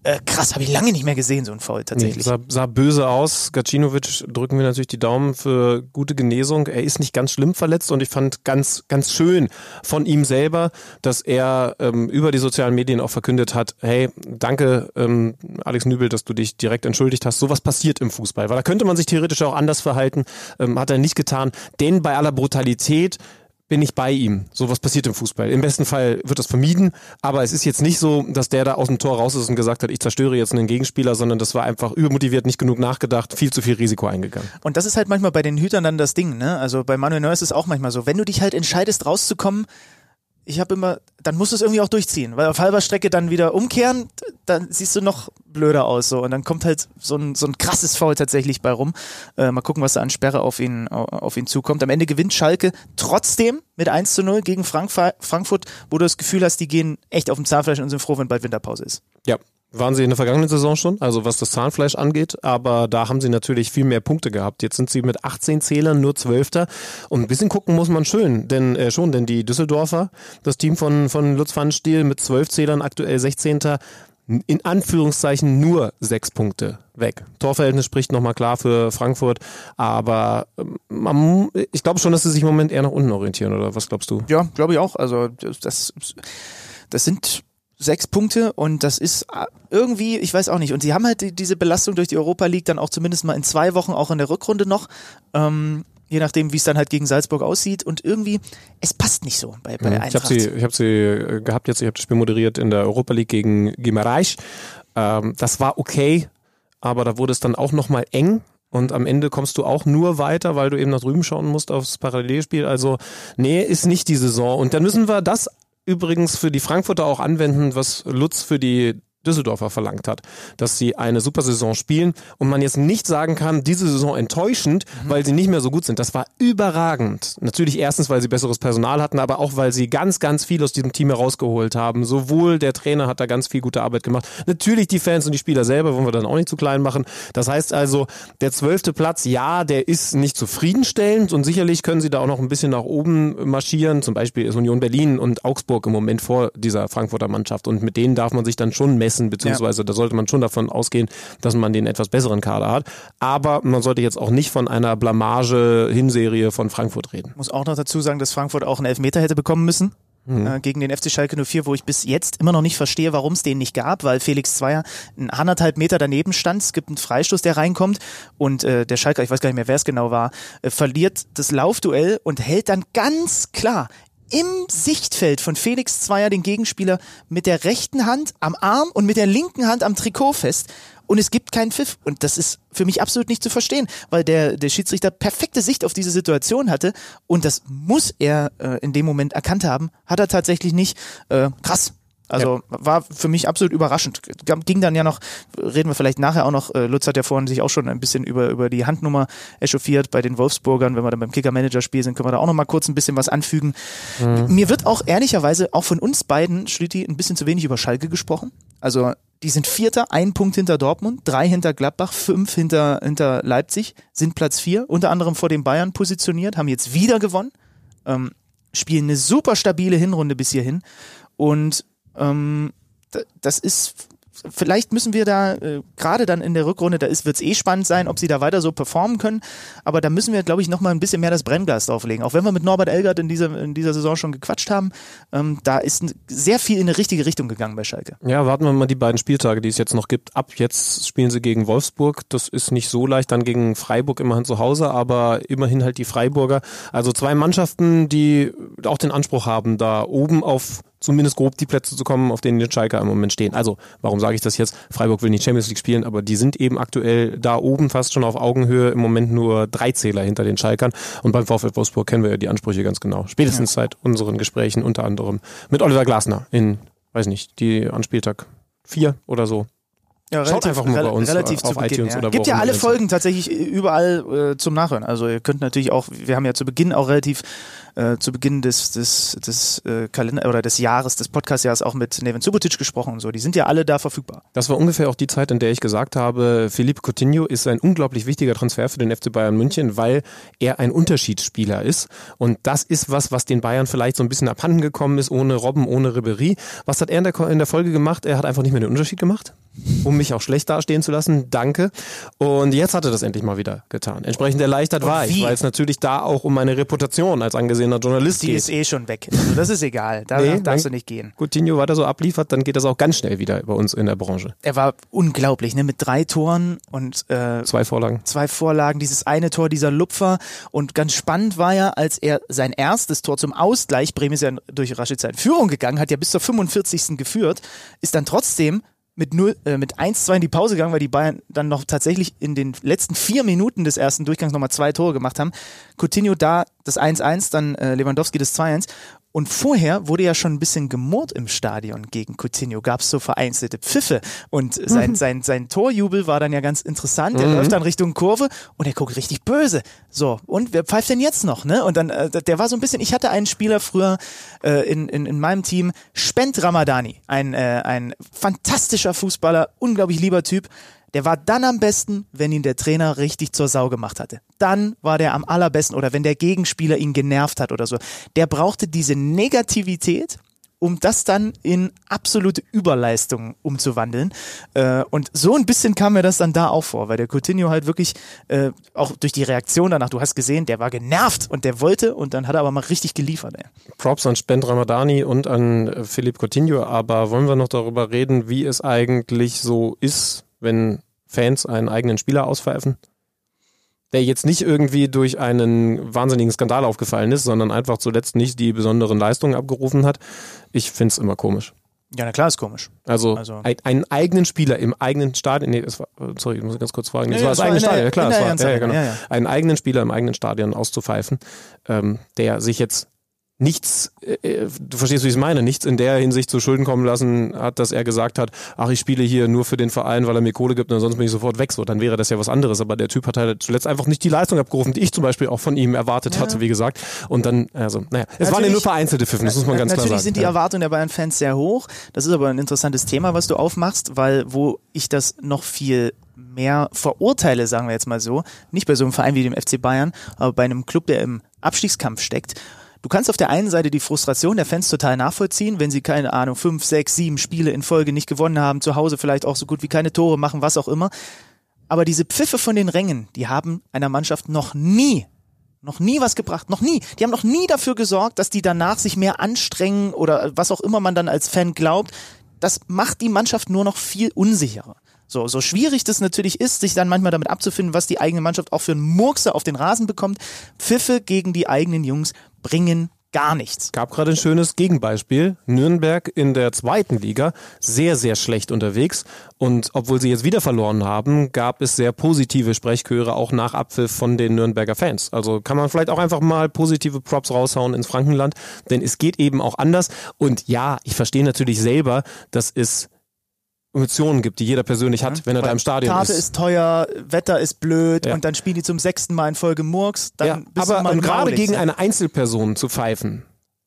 Äh, krass, habe ich lange nicht mehr gesehen, so ein Foul Nee, tatsächlich. sah, sah böse aus. Gacinovic drücken wir natürlich die Daumen für gute Genesung. Er ist nicht ganz schlimm verletzt und ich fand ganz, ganz schön von ihm selber, dass er ähm, über die sozialen Medien auch verkündet hat, hey, danke ähm, Alex Nübel, dass du dich direkt entschuldigt hast. Sowas passiert im Fußball, weil da könnte man sich theoretisch auch anders verhalten, ähm, hat er nicht getan. Denn bei aller Brutalität bin ich bei ihm. Sowas passiert im Fußball. Im besten Fall wird das vermieden, aber es ist jetzt nicht so, dass der da aus dem Tor raus ist und gesagt hat, ich zerstöre jetzt einen Gegenspieler, sondern das war einfach übermotiviert, nicht genug nachgedacht, viel zu viel Risiko eingegangen. Und das ist halt manchmal bei den Hütern dann das Ding, ne? Also bei Manuel Neuer ist es auch manchmal so. Wenn du dich halt entscheidest, rauszukommen, ich habe immer, dann musst du es irgendwie auch durchziehen, weil auf halber Strecke dann wieder umkehren, dann siehst du noch blöder aus so und dann kommt halt so ein, so ein krasses Foul tatsächlich bei rum. Äh, mal gucken, was da an Sperre auf ihn, auf ihn zukommt. Am Ende gewinnt Schalke trotzdem mit 1 zu 0 gegen Frank Frankfurt, wo du das Gefühl hast, die gehen echt auf dem Zahnfleisch und sind froh, wenn bald Winterpause ist. Ja. Waren sie in der vergangenen Saison schon, also was das Zahnfleisch angeht, aber da haben sie natürlich viel mehr Punkte gehabt. Jetzt sind sie mit 18 Zählern nur Zwölfter und ein bisschen gucken muss man schön, denn äh, schon, denn die Düsseldorfer, das Team von, von Lutz Pfannenstiel mit 12 Zählern, aktuell 16. in Anführungszeichen nur sechs Punkte weg. Torverhältnis spricht nochmal klar für Frankfurt, aber ähm, man, ich glaube schon, dass sie sich im Moment eher nach unten orientieren, oder was glaubst du? Ja, glaube ich auch. Also das, das sind sechs Punkte und das ist irgendwie, ich weiß auch nicht. Und sie haben halt die, diese Belastung durch die Europa League dann auch zumindest mal in zwei Wochen, auch in der Rückrunde noch. Ähm, je nachdem, wie es dann halt gegen Salzburg aussieht. Und irgendwie, es passt nicht so bei, bei der Ich habe Eintracht. sie, ich hab sie äh, gehabt jetzt, ich habe das Spiel moderiert in der Europa League gegen Gimareich. Ähm, das war okay, aber da wurde es dann auch nochmal eng. Und am Ende kommst du auch nur weiter, weil du eben nach drüben schauen musst aufs Parallelspiel. Also, nee, ist nicht die Saison. Und dann müssen wir das übrigens für die Frankfurter auch anwenden, was Lutz für die Düsseldorfer verlangt hat, dass sie eine super Saison spielen und man jetzt nicht sagen kann, diese Saison enttäuschend, weil sie nicht mehr so gut sind. Das war überragend. Natürlich erstens, weil sie besseres Personal hatten, aber auch, weil sie ganz, ganz viel aus diesem Team herausgeholt haben. Sowohl der Trainer hat da ganz viel gute Arbeit gemacht. Natürlich die Fans und die Spieler selber wollen wir dann auch nicht zu klein machen. Das heißt also, der zwölfte Platz, ja, der ist nicht zufriedenstellend und sicherlich können sie da auch noch ein bisschen nach oben marschieren. Zum Beispiel ist Union Berlin und Augsburg im Moment vor dieser Frankfurter Mannschaft und mit denen darf man sich dann schon messen, beziehungsweise da sollte man schon davon ausgehen, dass man den etwas besseren Kader hat. Aber man sollte jetzt auch nicht von einer Blamage-Hinserie von Frankfurt reden. muss auch noch dazu sagen, dass Frankfurt auch einen Elfmeter hätte bekommen müssen. Äh, gegen den FC Schalke 04, wo ich bis jetzt immer noch nicht verstehe, warum es den nicht gab, weil Felix Zweier ein anderthalb Meter daneben stand. Es gibt einen Freistoß, der reinkommt und äh, der Schalke, ich weiß gar nicht mehr, wer es genau war, äh, verliert das Laufduell und hält dann ganz klar im Sichtfeld von Felix Zweier den Gegenspieler mit der rechten Hand am Arm und mit der linken Hand am Trikot fest. Und es gibt keinen Pfiff. Und das ist für mich absolut nicht zu verstehen, weil der, der Schiedsrichter perfekte Sicht auf diese Situation hatte. Und das muss er äh, in dem Moment erkannt haben. Hat er tatsächlich nicht. Äh, krass. Also war für mich absolut überraschend. Ging dann ja noch, reden wir vielleicht nachher auch noch, äh, Lutz hat ja vorhin sich auch schon ein bisschen über, über die Handnummer echauffiert bei den Wolfsburgern. Wenn wir dann beim Kicker-Manager-Spiel sind, können wir da auch noch mal kurz ein bisschen was anfügen. Mir wird auch ehrlicherweise auch von uns beiden, Schlüti, ein bisschen zu wenig über Schalke gesprochen. Also die sind Vierter, ein Punkt hinter Dortmund, drei hinter Gladbach, fünf hinter, hinter Leipzig, sind Platz vier, unter anderem vor den Bayern positioniert, haben jetzt wieder gewonnen, ähm, spielen eine super stabile Hinrunde bis hierhin und ähm, das ist vielleicht müssen wir da äh, gerade dann in der Rückrunde, da ist wird's eh spannend sein, ob sie da weiter so performen können, aber da müssen wir glaube ich noch mal ein bisschen mehr das Brennglas drauflegen. Auch wenn wir mit Norbert Elgert in dieser in dieser Saison schon gequatscht haben, ähm, da ist sehr viel in eine richtige Richtung gegangen bei Schalke. Ja, warten wir mal die beiden Spieltage, die es jetzt noch gibt, ab. Jetzt spielen sie gegen Wolfsburg. Das ist nicht so leicht, dann gegen Freiburg immerhin zu Hause, aber immerhin halt die Freiburger. Also zwei Mannschaften, die auch den Anspruch haben, da oben auf zumindest grob die Plätze zu kommen, auf denen die Schalker im Moment stehen. Also, warum sage ich das jetzt? Freiburg will nicht Champions League spielen, aber die sind eben aktuell da oben fast schon auf Augenhöhe, im Moment nur drei Zähler hinter den Schalkern. Und beim VfL Wolfsburg kennen wir ja die Ansprüche ganz genau. Spätestens seit unseren Gesprächen, unter anderem mit Oliver Glasner in, weiß nicht, die an Spieltag vier oder so. Ja, Schaut einfach mal bei uns relativ auf zu Beginn, iTunes ja. oder Gibt ja alle Folgen tatsächlich überall äh, zum Nachhören. Also ihr könnt natürlich auch, wir haben ja zu Beginn auch relativ äh, zu Beginn des, des, des äh, Kalender oder des Jahres, des Podcastjahres auch mit Neven Subotic gesprochen und so. Die sind ja alle da verfügbar. Das war ungefähr auch die Zeit, in der ich gesagt habe, Philippe Coutinho ist ein unglaublich wichtiger Transfer für den FC Bayern München, weil er ein Unterschiedsspieler ist. Und das ist was, was den Bayern vielleicht so ein bisschen abhanden gekommen ist, ohne Robben, ohne Ribery. Was hat er in der, in der Folge gemacht? Er hat einfach nicht mehr den Unterschied gemacht um mich auch schlecht dastehen zu lassen. Danke. Und jetzt hat er das endlich mal wieder getan. Entsprechend erleichtert war ich, weil es natürlich da auch um meine Reputation als angesehener Journalist Die geht. ist eh schon weg. Also das ist egal. Da Nee, darfst du nicht gehen. Coutinho weiter so abliefert, dann geht das auch ganz schnell wieder bei uns in der Branche. Er war unglaublich, ne? Mit drei Toren und äh, Zwei Vorlagen. zwei Vorlagen, dieses eine Tor, dieser Lupfer. Und ganz spannend war ja, als er sein erstes Tor zum Ausgleich, Bremen ist ja durch Rashica in Führung gegangen, hat ja bis zur 45. geführt, ist dann trotzdem mit, 0, äh, mit 1-2 in die Pause gegangen, weil die Bayern dann noch tatsächlich in den letzten vier Minuten des ersten Durchgangs nochmal zwei Tore gemacht haben. Coutinho da das 1-1, dann äh, Lewandowski das 2-1. Und vorher wurde ja schon ein bisschen gemurrt im Stadion gegen Coutinho. Gab es so vereinzelte Pfiffe. Und sein, sein, sein Torjubel war dann ja ganz interessant. Er läuft dann Richtung Kurve und er guckt richtig böse. So, und wer pfeift denn jetzt noch? Ne? Und dann, äh, der war so ein bisschen, ich hatte einen Spieler früher äh, in, in, in meinem Team, Spent Ramadani, ein, äh, ein fantastischer Fußballer, unglaublich lieber Typ. Der war dann am besten, wenn ihn der Trainer richtig zur Sau gemacht hatte. Dann war der am allerbesten oder wenn der Gegenspieler ihn genervt hat oder so. Der brauchte diese Negativität, um das dann in absolute Überleistung umzuwandeln. Äh, und so ein bisschen kam mir das dann da auch vor, weil der Coutinho halt wirklich äh, auch durch die Reaktion danach, du hast gesehen, der war genervt und der wollte und dann hat er aber mal richtig geliefert. Ey. Props an Spend Ramadani und an äh, Philipp Coutinho, aber wollen wir noch darüber reden, wie es eigentlich so ist, wenn Fans einen eigenen Spieler auspfeifen? Der jetzt nicht irgendwie durch einen wahnsinnigen Skandal aufgefallen ist, sondern einfach zuletzt nicht die besonderen Leistungen abgerufen hat. Ich find's immer komisch. Ja, na klar, ist komisch. Also, Also- ein, einen eigenen Spieler im eigenen Stadion, nee, das war, sorry, ich muss ganz kurz fragen, das Ja, war das es eigene Stadion, ja klar, das der war, ja, ja, genau. ja. Einen eigenen Spieler im eigenen Stadion auszupfeifen, ähm, der sich jetzt nichts, äh, äh, du verstehst, wie ich es meine, nichts in der Hinsicht zu Schulden kommen lassen hat, dass er gesagt hat, ach, ich spiele hier nur für den Verein, weil er mir Kohle gibt und sonst bin ich sofort weg. So, dann wäre das ja was anderes. Aber der Typ hat halt zuletzt einfach nicht die Leistung abgerufen, die ich zum Beispiel auch von ihm erwartet hatte, wie gesagt. Und dann, also, naja, es waren ja Natürlich- nur vereinzelte Pfiffen, das muss man ganz klar Natürlich sagen. sind die ja. Erwartungen der Bayern-Fans sehr hoch. Das ist aber ein interessantes Thema, was du aufmachst, weil wo ich das noch viel mehr verurteile, sagen wir jetzt mal so, nicht bei so einem Verein wie dem FC Bayern, aber bei einem Club, der im Abstiegskampf steckt. Du kannst auf der einen Seite die Frustration der Fans total nachvollziehen, wenn sie keine Ahnung, fünf, sechs, sieben Spiele in Folge nicht gewonnen haben, zu Hause vielleicht auch so gut wie keine Tore machen, was auch immer. Aber diese Pfiffe von den Rängen, die haben einer Mannschaft noch nie noch nie was gebracht, noch nie. Die haben noch nie dafür gesorgt, dass die danach sich mehr anstrengen oder was auch immer man dann als Fan glaubt. Das macht die Mannschaft nur noch viel unsicherer. So, so schwierig das natürlich ist, sich dann manchmal damit abzufinden, was die eigene Mannschaft auch für einen Murkse auf den Rasen bekommt. Pfiffe gegen die eigenen Jungs bringen gar nichts. gab gerade ein schönes Gegenbeispiel. Nürnberg in der zweiten Liga sehr, sehr schlecht unterwegs. Und obwohl sie jetzt wieder verloren haben, gab es sehr positive Sprechchöre auch nach Abpfiff von den Nürnberger Fans. Also kann man vielleicht auch einfach mal positive Props raushauen ins Frankenland, denn es geht eben auch anders. Und ja, ich verstehe natürlich selber, dass es Emotionen gibt, die jeder persönlich hat, wenn er da im Stadion Karte ist. ist teuer, Wetter ist blöd Ja. und dann spielen die zum sechsten Mal in Folge Murks. Dann Ja, bist du aber und gerade gegen ne? eine Einzelperson zu pfeifen,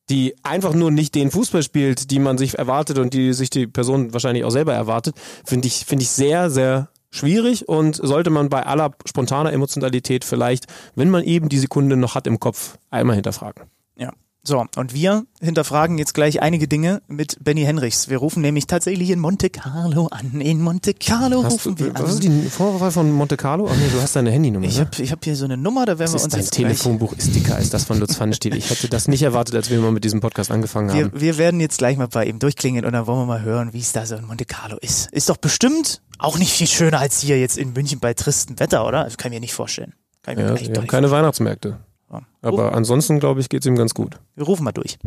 die einfach nur nicht den Fußball spielt, die man sich erwartet und die sich die Person wahrscheinlich auch selber erwartet, finde ich, finde ich sehr, sehr schwierig und sollte man bei aller spontaner Emotionalität vielleicht, wenn man eben die Sekunde noch hat im Kopf, einmal hinterfragen. Ja. So, und wir hinterfragen jetzt gleich einige Dinge mit Benny Henrichs. Wir rufen nämlich tatsächlich in Monte Carlo an. In Monte Carlo Hast du, rufen wir was ist an. die Vorwahl von Monte Carlo? Ach nee, du hast deine Handynummer. Ich ne? habe ich hab hier so eine Nummer, da werden wir das uns ist dein jetzt Telefonbuch ist dicker als das von Lutz Pfannenstiel. Ich hätte das nicht erwartet, als wir mal mit diesem Podcast angefangen haben. wir, wir werden jetzt gleich mal bei ihm durchklingeln und dann wollen wir mal hören, wie es da so in Monte Carlo ist. Ist doch bestimmt auch nicht viel schöner als hier jetzt in München bei tristem Wetter, oder? Das kann ich mir nicht vorstellen. Kann ich mir Ja, echt wir haben nicht keine Weihnachtsmärkte. Ja. Aber ansonsten, glaube ich, geht's ihm ganz gut. Wir rufen mal durch.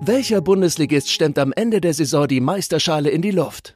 Welcher Bundesligist stemmt am Ende der Saison die Meisterschale in die Luft?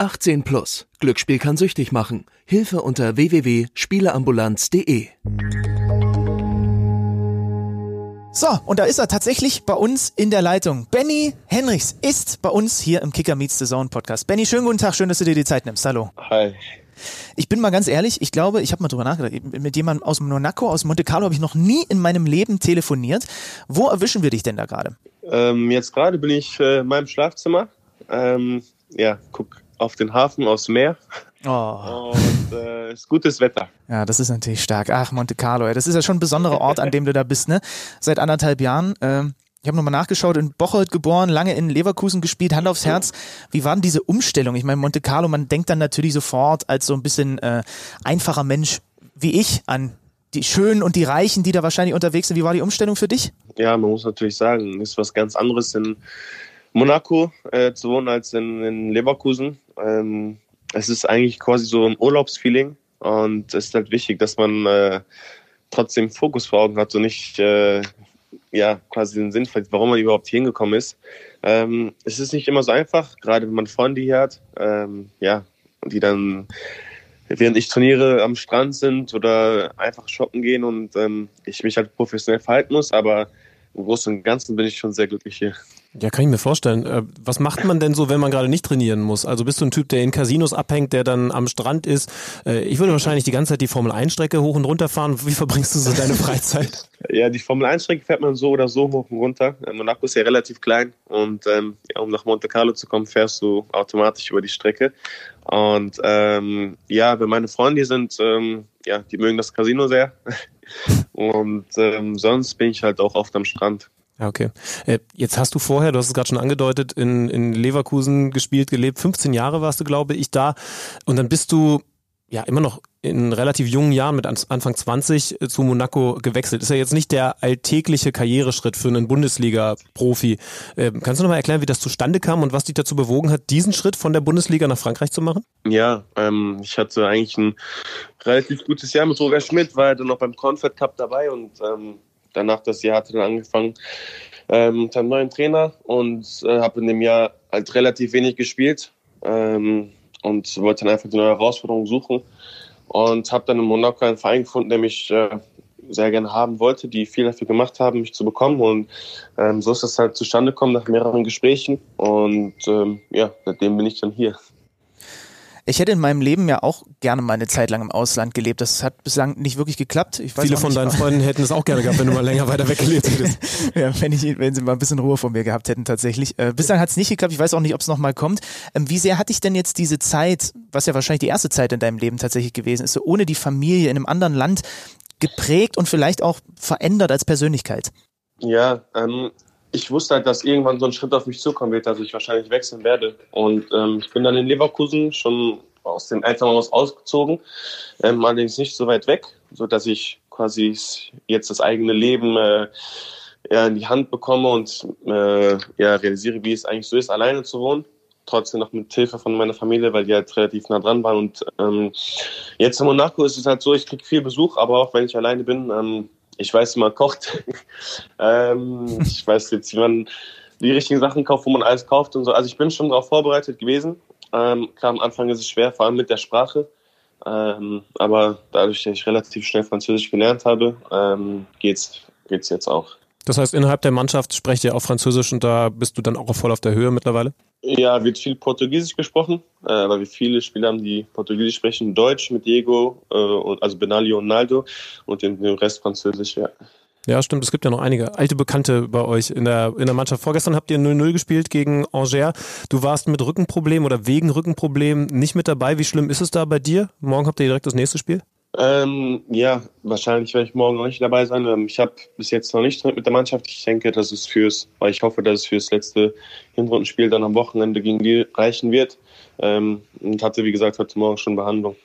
18 plus. Glücksspiel kann süchtig machen. Hilfe unter www.spieleambulanz.de. So, und da ist er tatsächlich bei uns in der Leitung. Benny Henrichs ist bei uns hier im Kicker Meets the Zone Podcast. Benny, schönen guten Tag, schön, dass du dir die Zeit nimmst. Hallo. Hi. Ich bin mal ganz ehrlich, ich glaube, ich habe mal drüber nachgedacht. Mit jemandem aus Monaco, aus Monte Carlo habe ich noch nie in meinem Leben telefoniert. Wo erwischen wir dich denn da gerade? Ähm, jetzt gerade bin ich äh, in meinem Schlafzimmer. Ähm, ja, guck auf den Hafen, aufs Meer. Oh. Und äh, ist gutes Wetter. Ja, das ist natürlich stark. Ach, Monte Carlo, ey. das ist ja schon ein besonderer Ort, an dem du da bist, ne? Seit anderthalb Jahren. Ähm, ich habe nochmal nachgeschaut, in Bocholt geboren, lange in Leverkusen gespielt, Hand aufs Herz. Wie war denn diese Umstellung? Ich meine, Monte Carlo, man denkt dann natürlich sofort als so ein bisschen äh, einfacher Mensch wie ich an die Schönen und die Reichen, die da wahrscheinlich unterwegs sind. Wie war die Umstellung für dich? Ja, man muss natürlich sagen, ist was ganz anderes in Monaco äh, zu wohnen als in, in Leverkusen. Ähm, es ist eigentlich quasi so ein Urlaubsfeeling und es ist halt wichtig, dass man äh, trotzdem Fokus vor Augen hat und nicht äh, ja, quasi den Sinn verliert, warum man überhaupt hier hingekommen ist. Ähm, es ist nicht immer so einfach, gerade wenn man Freunde hier hat, ähm, ja, die dann während ich trainiere am Strand sind oder einfach shoppen gehen und ähm, ich mich halt professionell verhalten muss, aber im Großen und Ganzen bin ich schon sehr glücklich hier. Ja, kann ich mir vorstellen. Äh, was macht man denn so, wenn man gerade nicht trainieren muss? Also bist du ein Typ, der in Casinos abhängt, der dann am Strand ist? Äh, ich würde wahrscheinlich die ganze Zeit die Formel 1 Strecke hoch und runter fahren. Wie verbringst du so deine [laughs] Freizeit? ja, die Formel 1 Strecke fährt man so oder so hoch und runter. Äh, Monaco ist ja relativ klein und ähm, ja, um nach Monte Carlo zu kommen, fährst du automatisch über die Strecke. Und ähm, ja, wenn meine Freunde hier sind, ähm, ja, die mögen das Casino sehr. [laughs] und ähm, sonst bin ich halt auch oft am Strand. Ja, okay. Äh, jetzt hast du vorher, du hast es gerade schon angedeutet, in, in Leverkusen gespielt, gelebt. 15 Jahre warst du, glaube ich, da. Und dann bist du ja immer noch in relativ jungen Jahren mit Anfang 20 äh, zu Monaco gewechselt. Ist ja jetzt nicht der alltägliche Karriereschritt für einen Bundesliga-Profi. Ähm, kannst du noch mal erklären, wie das zustande kam und was dich dazu bewogen hat, diesen Schritt von der Bundesliga nach Frankreich zu machen? Ja, ähm, ich hatte eigentlich ein relativ gutes Jahr mit Roger Schmidt, war dann noch beim Confed Cup dabei und ähm, danach das Jahr hatte dann angefangen ähm, mit einem neuen Trainer und äh, habe in dem Jahr halt relativ wenig gespielt ähm, und wollte dann einfach die neue Herausforderung suchen und habe dann in Monaco einen Verein gefunden, der mich äh, sehr gerne haben wollte, die viel dafür gemacht haben, mich zu bekommen. Und ähm, so ist das halt zustande gekommen nach mehreren Gesprächen. Und ähm, ja, seitdem bin ich dann hier. Ich hätte in meinem Leben ja auch gerne mal eine Zeit lang im Ausland gelebt. Das hat bislang nicht wirklich geklappt. Viele von deinen Freunden hätten es auch gerne gehabt, wenn du mal länger weiter weg gelebt hättest. [laughs] ja, wenn, ich, wenn sie mal ein bisschen Ruhe von mir gehabt hätten tatsächlich. Äh, bislang hat es nicht geklappt. Ich weiß auch nicht, ob es nochmal kommt. Ähm, wie sehr hatte ich denn jetzt diese Zeit, was ja wahrscheinlich die erste Zeit in deinem Leben tatsächlich gewesen ist, so ohne die Familie in einem anderen Land geprägt und vielleicht auch verändert als Persönlichkeit? Ja, ähm, ich wusste halt, dass irgendwann so ein Schritt auf mich zukommen wird, dass ich wahrscheinlich wechseln werde. Und ähm, ich bin dann in Leverkusen schon aus dem Elternhaus ausgezogen, ähm, allerdings nicht so weit weg, so dass ich quasi jetzt das eigene Leben äh, ja, in die Hand bekomme und äh, ja, realisiere, wie es eigentlich so ist, alleine zu wohnen. Trotzdem noch mit Hilfe von meiner Familie, weil die halt relativ nah dran waren. Und ähm, jetzt in Monaco ist es halt so, ich kriege viel Besuch, aber auch wenn ich alleine bin, ähm, ich weiß, wie man kocht. [laughs] ähm, ich weiß jetzt, wie man die richtigen Sachen kauft, wo man alles kauft und so. Also ich bin schon darauf vorbereitet gewesen. Ähm, klar, am Anfang ist es schwer, vor allem mit der Sprache. Ähm, aber dadurch, dass ich relativ schnell Französisch gelernt habe, ähm, geht's, geht's jetzt auch. Das heißt, innerhalb der Mannschaft sprecht ihr auch Französisch und da bist du dann auch voll auf der Höhe mittlerweile? Ja, wird viel Portugiesisch gesprochen, äh, weil wir viele Spieler haben, die Portugiesisch sprechen, Deutsch mit Diego, äh, also Benali und Naldo und den, den Rest Französisch, ja. Ja, stimmt. Es gibt ja noch einige alte Bekannte bei euch in der, in der Mannschaft. Vorgestern habt ihr 0-0 gespielt gegen Angers. Du warst mit Rückenproblem oder wegen Rückenproblem nicht mit dabei. Wie schlimm ist es da bei dir? Morgen habt ihr direkt das nächste Spiel? Ähm, ja, wahrscheinlich werde ich morgen noch nicht dabei sein. Ähm, ich habe bis jetzt noch nicht mit der Mannschaft. Ich denke, dass es fürs, weil ich hoffe, dass es fürs letzte Hinrundenspiel dann am Wochenende gegen die reichen wird. Ähm, und hatte, wie gesagt, heute Morgen schon Behandlung.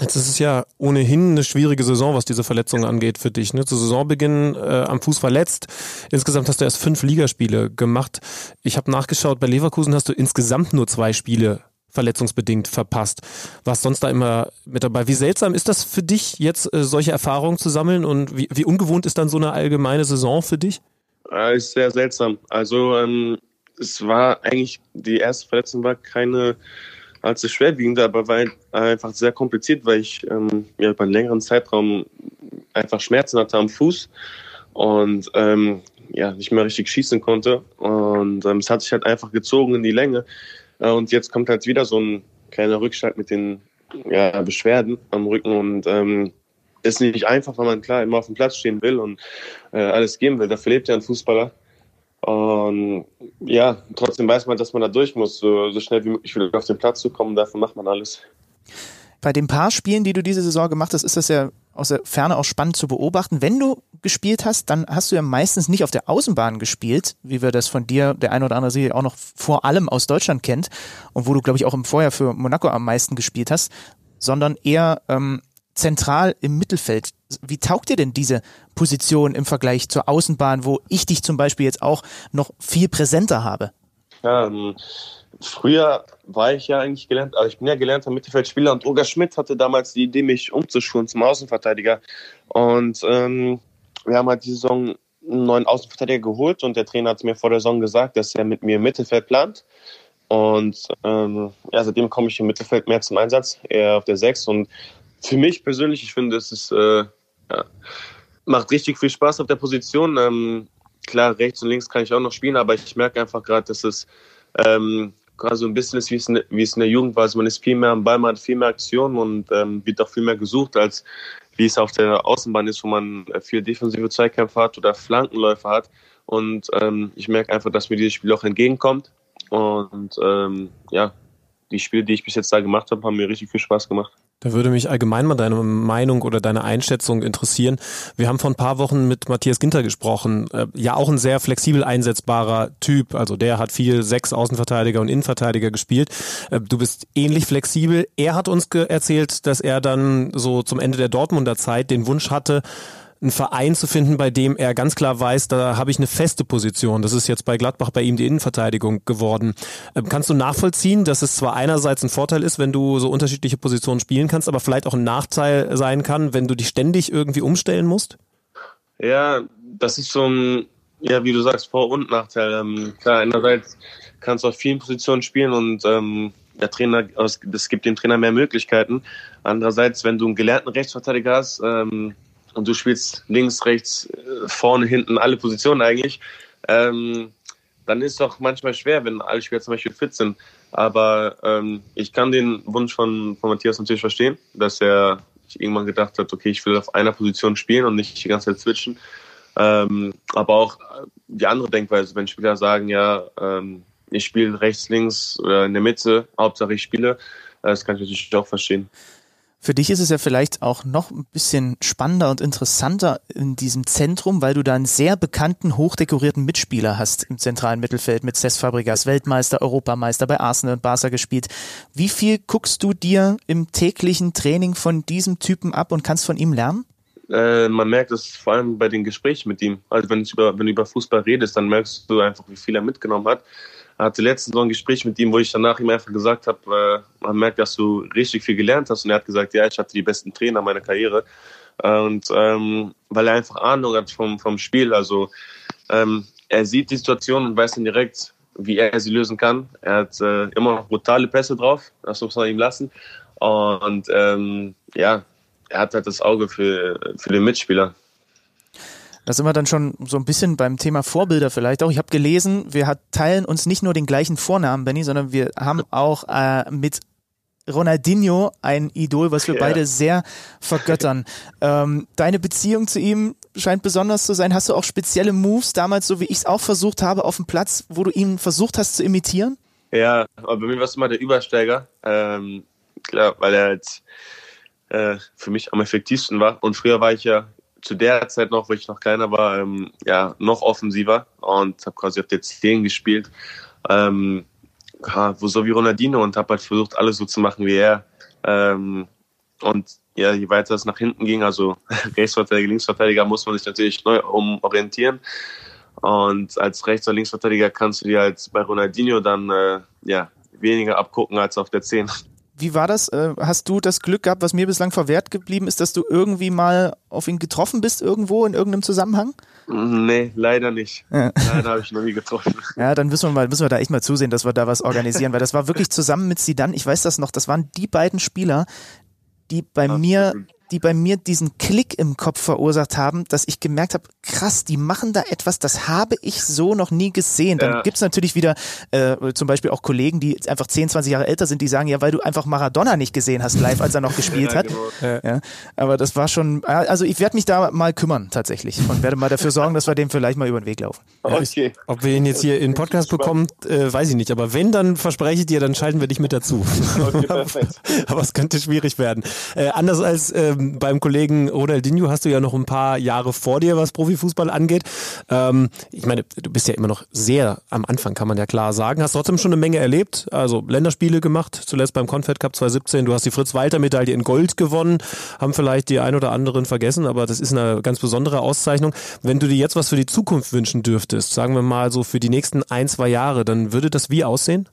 Jetzt ist es ja ohnehin eine schwierige Saison, was diese Verletzungen angeht für dich. Ne? Zu Saisonbeginn äh, am Fuß verletzt. Insgesamt hast du erst fünf Ligaspiele gemacht. Ich habe nachgeschaut, bei Leverkusen hast du insgesamt nur zwei Spiele verletzungsbedingt verpasst. Was sonst da immer mit dabei? Wie seltsam ist das für dich, jetzt äh, solche Erfahrungen zu sammeln und wie, wie ungewohnt ist dann so eine allgemeine Saison für dich? Äh, ist sehr seltsam. Also ähm, es war eigentlich, die erste Verletzung war keine allzu schwerwiegende, aber war einfach sehr kompliziert, weil ich ähm, ja, über einen längeren Zeitraum einfach Schmerzen hatte am Fuß und ähm, ja, nicht mehr richtig schießen konnte. Und ähm, es hat sich halt einfach gezogen in die Länge. Äh, und jetzt kommt halt wieder so ein kleiner Rückschlag mit den ja, Beschwerden am Rücken und ähm, ist nicht einfach, weil man klar immer auf dem Platz stehen will und äh, alles geben will. Dafür lebt ja ein Fußballer. Und ja, trotzdem weiß man, dass man da durch muss, so, so schnell wie möglich wieder auf den Platz zu kommen. Dafür macht man alles. Bei den paar Spielen, die du diese Saison gemacht hast, ist das ja aus der Ferne auch spannend zu beobachten. Wenn du gespielt hast, dann hast du ja meistens nicht auf der Außenbahn gespielt, wie wir das von dir, der ein oder andere Serie auch noch vor allem aus Deutschland kennt und wo du, glaube ich, auch im Vorjahr für Monaco am meisten gespielt hast, sondern eher ähm, zentral im Mittelfeld. Wie taugt dir denn diese Position im Vergleich zur Außenbahn, wo ich dich zum Beispiel jetzt auch noch viel präsenter habe? Ja, ähm, früher war ich ja eigentlich gelernt, also ich bin ja gelernter Mittelfeldspieler und Roger Schmidt hatte damals die Idee, mich umzuschulen zum Außenverteidiger. Und ähm, wir haben halt die Saison einen neuen Außenverteidiger geholt und der Trainer hat mir vor der Saison gesagt, dass er mit mir im Mittelfeld plant. Und ähm, ja, seitdem komme ich im Mittelfeld mehr zum Einsatz, eher auf der 6. Und für mich persönlich, ich finde, es ist, äh, ja, macht richtig viel Spaß auf der Position. Ähm, klar, rechts und links kann ich auch noch spielen, aber ich merke einfach gerade, dass es ähm, quasi so ein bisschen ist, wie es, in, wie es in der Jugend war. Also man ist viel mehr am Ball, man hat viel mehr Aktion und ähm, wird auch viel mehr gesucht, als wie es auf der Außenbahn ist, wo man viel defensive Zweikämpfe hat oder Flankenläufe hat. Und ähm, ich merke einfach, dass mir dieses Spiel auch entgegenkommt. Und ähm, ja, die Spiele, die ich bis jetzt da gemacht habe, haben mir richtig viel Spaß gemacht. Da würde mich allgemein mal deine Meinung oder deine Einschätzung interessieren. Wir haben vor ein paar Wochen mit Matthias Ginter gesprochen. Äh, ja, auch ein sehr flexibel einsetzbarer Typ. Also der hat viel sechs Außenverteidiger und Innenverteidiger gespielt. Äh, du bist ähnlich flexibel. Er hat uns erzählt, dass er dann so zum Ende der Dortmunder Zeit den Wunsch hatte, einen Verein zu finden, bei dem er ganz klar weiß, da habe ich eine feste Position. Das ist jetzt bei Gladbach bei ihm die Innenverteidigung geworden. Ähm, kannst du nachvollziehen, dass es zwar einerseits ein Vorteil ist, wenn du so unterschiedliche Positionen spielen kannst, aber vielleicht auch ein Nachteil sein kann, wenn du dich ständig irgendwie umstellen musst? Ja, das ist so ein, ja, wie du sagst, Vor- und Nachteil. Ähm, klar, einerseits kannst du auf vielen Positionen spielen und ähm, der Trainer, es gibt dem Trainer mehr Möglichkeiten. Andererseits, wenn du einen gelernten Rechtsverteidiger hast, ähm, und du spielst links, rechts, äh, vorne, hinten, alle Positionen eigentlich, ähm, dann ist es doch manchmal schwer, wenn alle Spieler zum Beispiel fit sind. Aber ähm, ich kann den Wunsch von, von Matthias natürlich verstehen, dass er irgendwann gedacht hat, okay, ich will auf einer Position spielen und nicht die ganze Zeit switchen. Ähm, aber auch die andere Denkweise, wenn Spieler sagen, ja, ähm, ich spiele rechts, links oder in der Mitte, Hauptsache ich spiele, äh, das kann ich natürlich auch verstehen. Für dich ist es ja vielleicht auch noch ein bisschen spannender und interessanter in diesem Zentrum, weil du da einen sehr bekannten, hochdekorierten Mitspieler hast im zentralen Mittelfeld mit Cesc Fabregas, Weltmeister, Europameister bei Arsenal und Barca gespielt. Wie viel guckst du dir im täglichen Training von diesem Typen ab und kannst von ihm lernen? Äh, man merkt es vor allem bei den Gesprächen mit ihm. Also wenn, über, wenn du über Fußball redest, dann merkst du einfach, wie viel er mitgenommen hat hatte letztens so ein Gespräch mit ihm, wo ich danach ihm einfach gesagt habe, äh, man merkt, dass du richtig viel gelernt hast. Und er hat gesagt, ja, ich hatte die besten Trainer meiner Karriere. Und ähm, weil er einfach Ahnung hat vom, vom Spiel. Also ähm, er sieht die Situation und weiß dann direkt, wie er sie lösen kann. Er hat äh, immer noch brutale Pässe drauf, das muss man ihm lassen. Und ähm, ja, er hat halt das Auge für, für den Mitspieler. Da sind wir dann schon so ein bisschen beim Thema Vorbilder vielleicht auch. Ich habe gelesen, wir teilen uns nicht nur den gleichen Vornamen, Benny, sondern wir haben auch äh, mit Ronaldinho ein Idol, was wir ja. beide sehr vergöttern. [laughs] Ähm, deine Beziehung zu ihm scheint besonders zu sein. Hast du auch spezielle Moves damals, so wie ich es auch versucht habe, auf dem Platz, wo du ihn versucht hast zu imitieren? Ja, aber bei mir war es immer der Übersteiger. Ähm, klar, weil er halt äh, für mich am effektivsten war. Und früher war ich ja zu der Zeit noch, wo ich noch kleiner war, ähm, ja, noch offensiver und habe quasi auf der 10 gespielt. Ähm, so wie Ronaldinho und habe halt versucht, alles so zu machen wie er. Ähm, und ja, je weiter es nach hinten ging, also [laughs] Rechtsverteidiger, Linksverteidiger, muss man sich natürlich neu umorientieren. Und als Rechts- oder Linksverteidiger kannst du dir halt bei Ronaldinho dann äh, ja, weniger abgucken als auf der 10. Wie war das? Äh, hast du das Glück gehabt, was mir bislang verwehrt geblieben ist, dass du irgendwie mal auf ihn getroffen bist, irgendwo in irgendeinem Zusammenhang? Nee, leider nicht. Ja. Leider habe ich noch nie getroffen. Ja, dann müssen wir mal, müssen wir da echt mal zusehen, dass wir da was organisieren, weil das war wirklich zusammen mit Sidan, ich weiß das noch, das waren die beiden Spieler, die bei Absolut. mir die bei mir diesen Klick im Kopf verursacht haben, dass ich gemerkt habe, krass, die machen da etwas, das habe ich so noch nie gesehen. Dann ja. gibt's natürlich wieder äh, zum Beispiel auch Kollegen, die einfach 10, 20 Jahre älter sind, die sagen, ja, weil du einfach Maradona nicht gesehen hast live, als er noch gespielt [laughs] ja, hat. Genau. Ja, aber das war schon, also ich werde mich da mal kümmern tatsächlich und werde mal dafür sorgen, dass wir dem vielleicht mal über den Weg laufen. Okay. Ob wir ihn jetzt hier in Podcast bekommen, äh, weiß ich nicht. Aber wenn, dann verspreche ich dir, dann schalten wir dich mit dazu. Okay, perfekt. [laughs] aber es könnte schwierig werden. Äh, anders als ähm, beim Kollegen Ronaldinho hast du ja noch ein paar Jahre vor dir, was Profifußball angeht. Ähm, ich meine, du bist ja immer noch sehr am Anfang, kann man ja klar sagen. Hast trotzdem schon eine Menge erlebt, also Länderspiele gemacht, zuletzt beim Confed Cup 2017. Du hast die Fritz-Walter-Medaille in Gold gewonnen, haben vielleicht die ein oder anderen vergessen, aber das ist eine ganz besondere Auszeichnung. Wenn du dir jetzt was für die Zukunft wünschen dürftest, sagen wir mal so für die nächsten ein, zwei Jahre, dann würde das wie aussehen?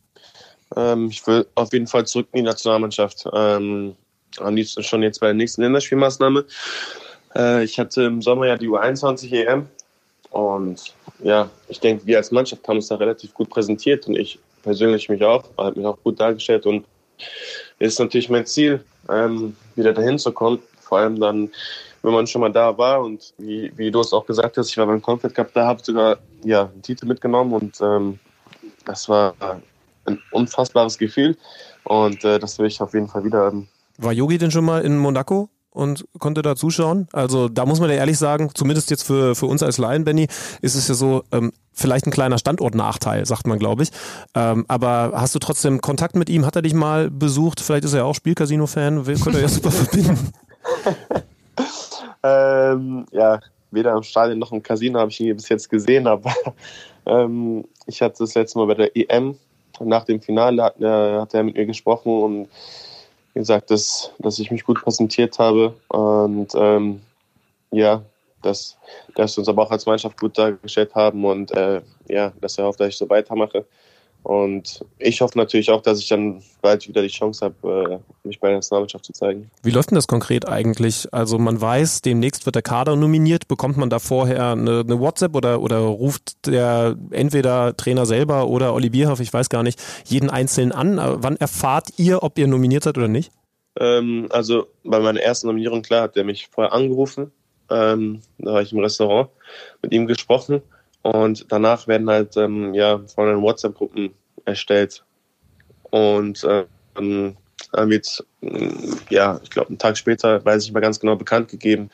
Ähm, ich will auf jeden Fall zurück in die Nationalmannschaft. Ähm, am liebsten schon jetzt bei der nächsten Länderspielmaßnahme. Äh, ich hatte im Sommer ja die U21 EM und ja, ich denke, wir als Mannschaft haben uns da relativ gut präsentiert und ich persönlich mich auch, habe mich auch gut dargestellt und ist natürlich mein Ziel, ähm, wieder dahin zu kommen. Vor allem dann, wenn man schon mal da war und wie, wie du es auch gesagt hast, ich war beim Confed Cup, da habe sogar ja, einen Titel mitgenommen und ähm, das war ein unfassbares Gefühl und äh, das will ich auf jeden Fall wieder haben. War Yogi denn schon mal in Monaco? und konnte da zuschauen. Also da muss man ja ehrlich sagen, zumindest jetzt für, für uns als Laien, Benny, ist es ja so, ähm, vielleicht ein kleiner Standortnachteil, sagt man, glaube ich. Ähm, aber hast du trotzdem Kontakt mit ihm? Hat er dich mal besucht? Vielleicht ist er ja auch Spielcasino-Fan, könnte er ja super [laughs] verbinden. [laughs] ähm, ja, weder im Stadion noch im Casino habe ich ihn bis jetzt gesehen, aber [laughs] ähm, ich hatte das letzte Mal bei der EM nach dem Finale hat, äh, hat er mit mir gesprochen und gesagt, dass, dass ich mich gut präsentiert habe und ähm, ja, dass, dass wir uns aber auch als Mannschaft gut dargestellt haben und äh, ja, dass er hofft, dass ich so weitermache. Und ich hoffe natürlich auch, dass ich dann bald wieder die Chance habe, äh, mich bei der Nationalmannschaft zu zeigen. Wie läuft denn das konkret eigentlich? Also man weiß, demnächst wird der Kader nominiert. Bekommt man da vorher eine, eine WhatsApp oder, oder ruft der entweder Trainer selber oder Olli Bierhoff, ich weiß gar nicht, jeden Einzelnen an? Wann erfahrt ihr, ob ihr nominiert seid oder nicht? Ähm, also bei meiner ersten Nominierung, klar, hat er mich vorher angerufen. Ähm, da war ich im Restaurant mit ihm gesprochen. Und danach werden halt ähm, ja von den WhatsApp-Gruppen erstellt. Und ähm, dann wird, ja, ich glaube, einen Tag später, weiß ich mal ganz genau, bekannt gegeben,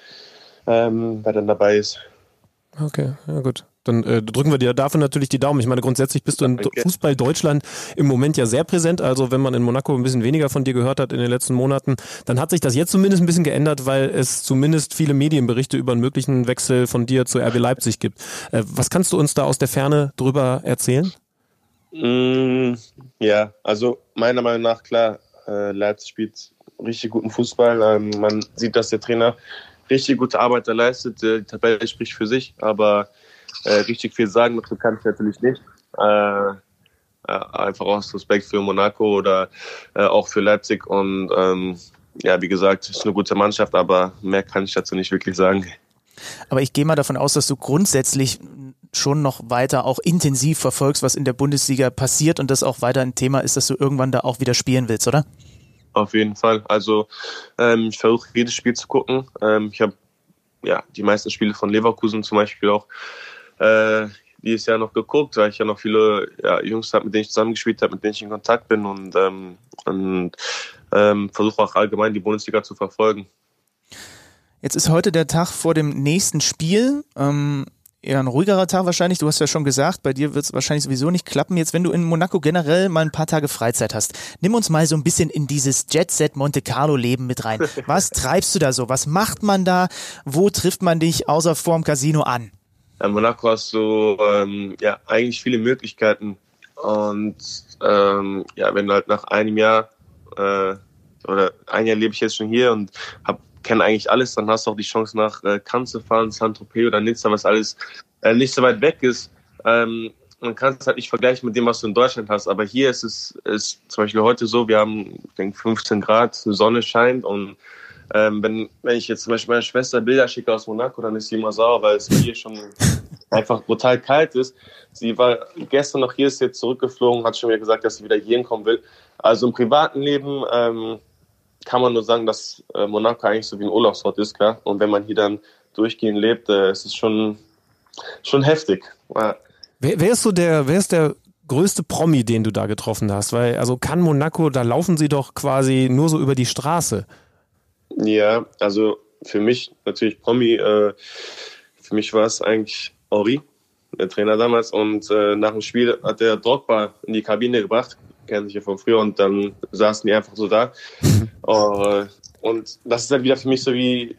ähm, wer dann dabei ist. Okay, ja gut. Dann äh, drücken wir dir dafür natürlich die Daumen. Ich meine, grundsätzlich bist du in Danke. Fußball Deutschland im Moment ja sehr präsent. Also wenn man in Monaco ein bisschen weniger von dir gehört hat in den letzten Monaten, dann hat sich das jetzt zumindest ein bisschen geändert, weil es zumindest viele Medienberichte über einen möglichen Wechsel von dir zu RB Leipzig gibt. Äh, was kannst du uns da aus der Ferne drüber erzählen? Mm, ja, also meiner Meinung nach klar, äh, Leipzig spielt richtig guten Fußball. Ähm, man sieht, dass der Trainer richtig gute Arbeit da leistet. Die Tabelle spricht für sich, aber äh, richtig viel sagen dazu kann ich natürlich nicht. Äh, äh, einfach aus Respekt für Monaco oder äh, auch für Leipzig. Und ähm, ja, wie gesagt, es ist eine gute Mannschaft, aber mehr kann ich dazu nicht wirklich sagen. Aber ich gehe mal davon aus, dass du grundsätzlich schon noch weiter auch intensiv verfolgst, was in der Bundesliga passiert und das auch weiter ein Thema ist, dass du irgendwann da auch wieder spielen willst, oder? Auf jeden Fall. Also ähm, ich versuche jedes Spiel zu gucken. Ähm, ich habe ja die meisten Spiele von Leverkusen zum Beispiel auch äh, dieses Jahr noch geguckt, weil ich ja noch viele ja, Jungs habe, mit denen ich zusammengespielt habe, mit denen ich in Kontakt bin und, ähm, und ähm, versuche auch allgemein die Bundesliga zu verfolgen. Jetzt ist heute der Tag vor dem nächsten Spiel. Ähm, eher ein ruhigerer Tag wahrscheinlich. Du hast ja schon gesagt, bei dir wird es wahrscheinlich sowieso nicht klappen. Jetzt, wenn du in Monaco generell mal ein paar Tage Freizeit hast, nimm uns mal so ein bisschen in dieses Jet-Set Monte Carlo Leben mit rein. [laughs] Was treibst du da so? Was macht man da? Wo trifft man dich außer vorm Casino an? In Monaco hast du ähm, ja eigentlich viele Möglichkeiten und ähm, ja, wenn du halt nach einem Jahr äh, oder ein Jahr lebe ich jetzt schon hier und hab kenne eigentlich alles, dann hast du auch die Chance nach äh, Cannes zu fahren, Saint-Tropez oder Nizza, was alles äh, nicht so weit weg ist. Ähm, man kann es halt nicht vergleichen mit dem, was du in Deutschland hast. Aber hier ist es ist zum Beispiel heute so, wir haben, ich denke, 15 Grad, Sonne scheint und ähm, wenn, wenn ich jetzt zum Beispiel meiner Schwester Bilder schicke aus Monaco, dann ist sie immer sauer, weil es hier schon [laughs] einfach brutal kalt ist. Sie war gestern noch hier, ist jetzt zurückgeflogen, hat schon wieder gesagt, dass sie wieder hier hinkommen will. Also im privaten Leben ähm, kann man nur sagen, dass äh, Monaco eigentlich so wie ein Urlaubsort ist, klar. Und wenn man hier dann durchgehend lebt, äh, ist es schon, schon heftig. Ja. Wer, wer, ist so der, wer ist der größte Promi, den du da getroffen hast? Weil, also kann Monaco, da laufen sie doch quasi nur so über die Straße. Ja, also für mich natürlich Promi, äh, für mich war es eigentlich Ori, der Trainer damals. Und äh, nach dem Spiel hat der Drogba in die Kabine gebracht kennen sich ja von früher und dann saßen die einfach so da. uh, [laughs] und das ist halt wieder für mich so wie,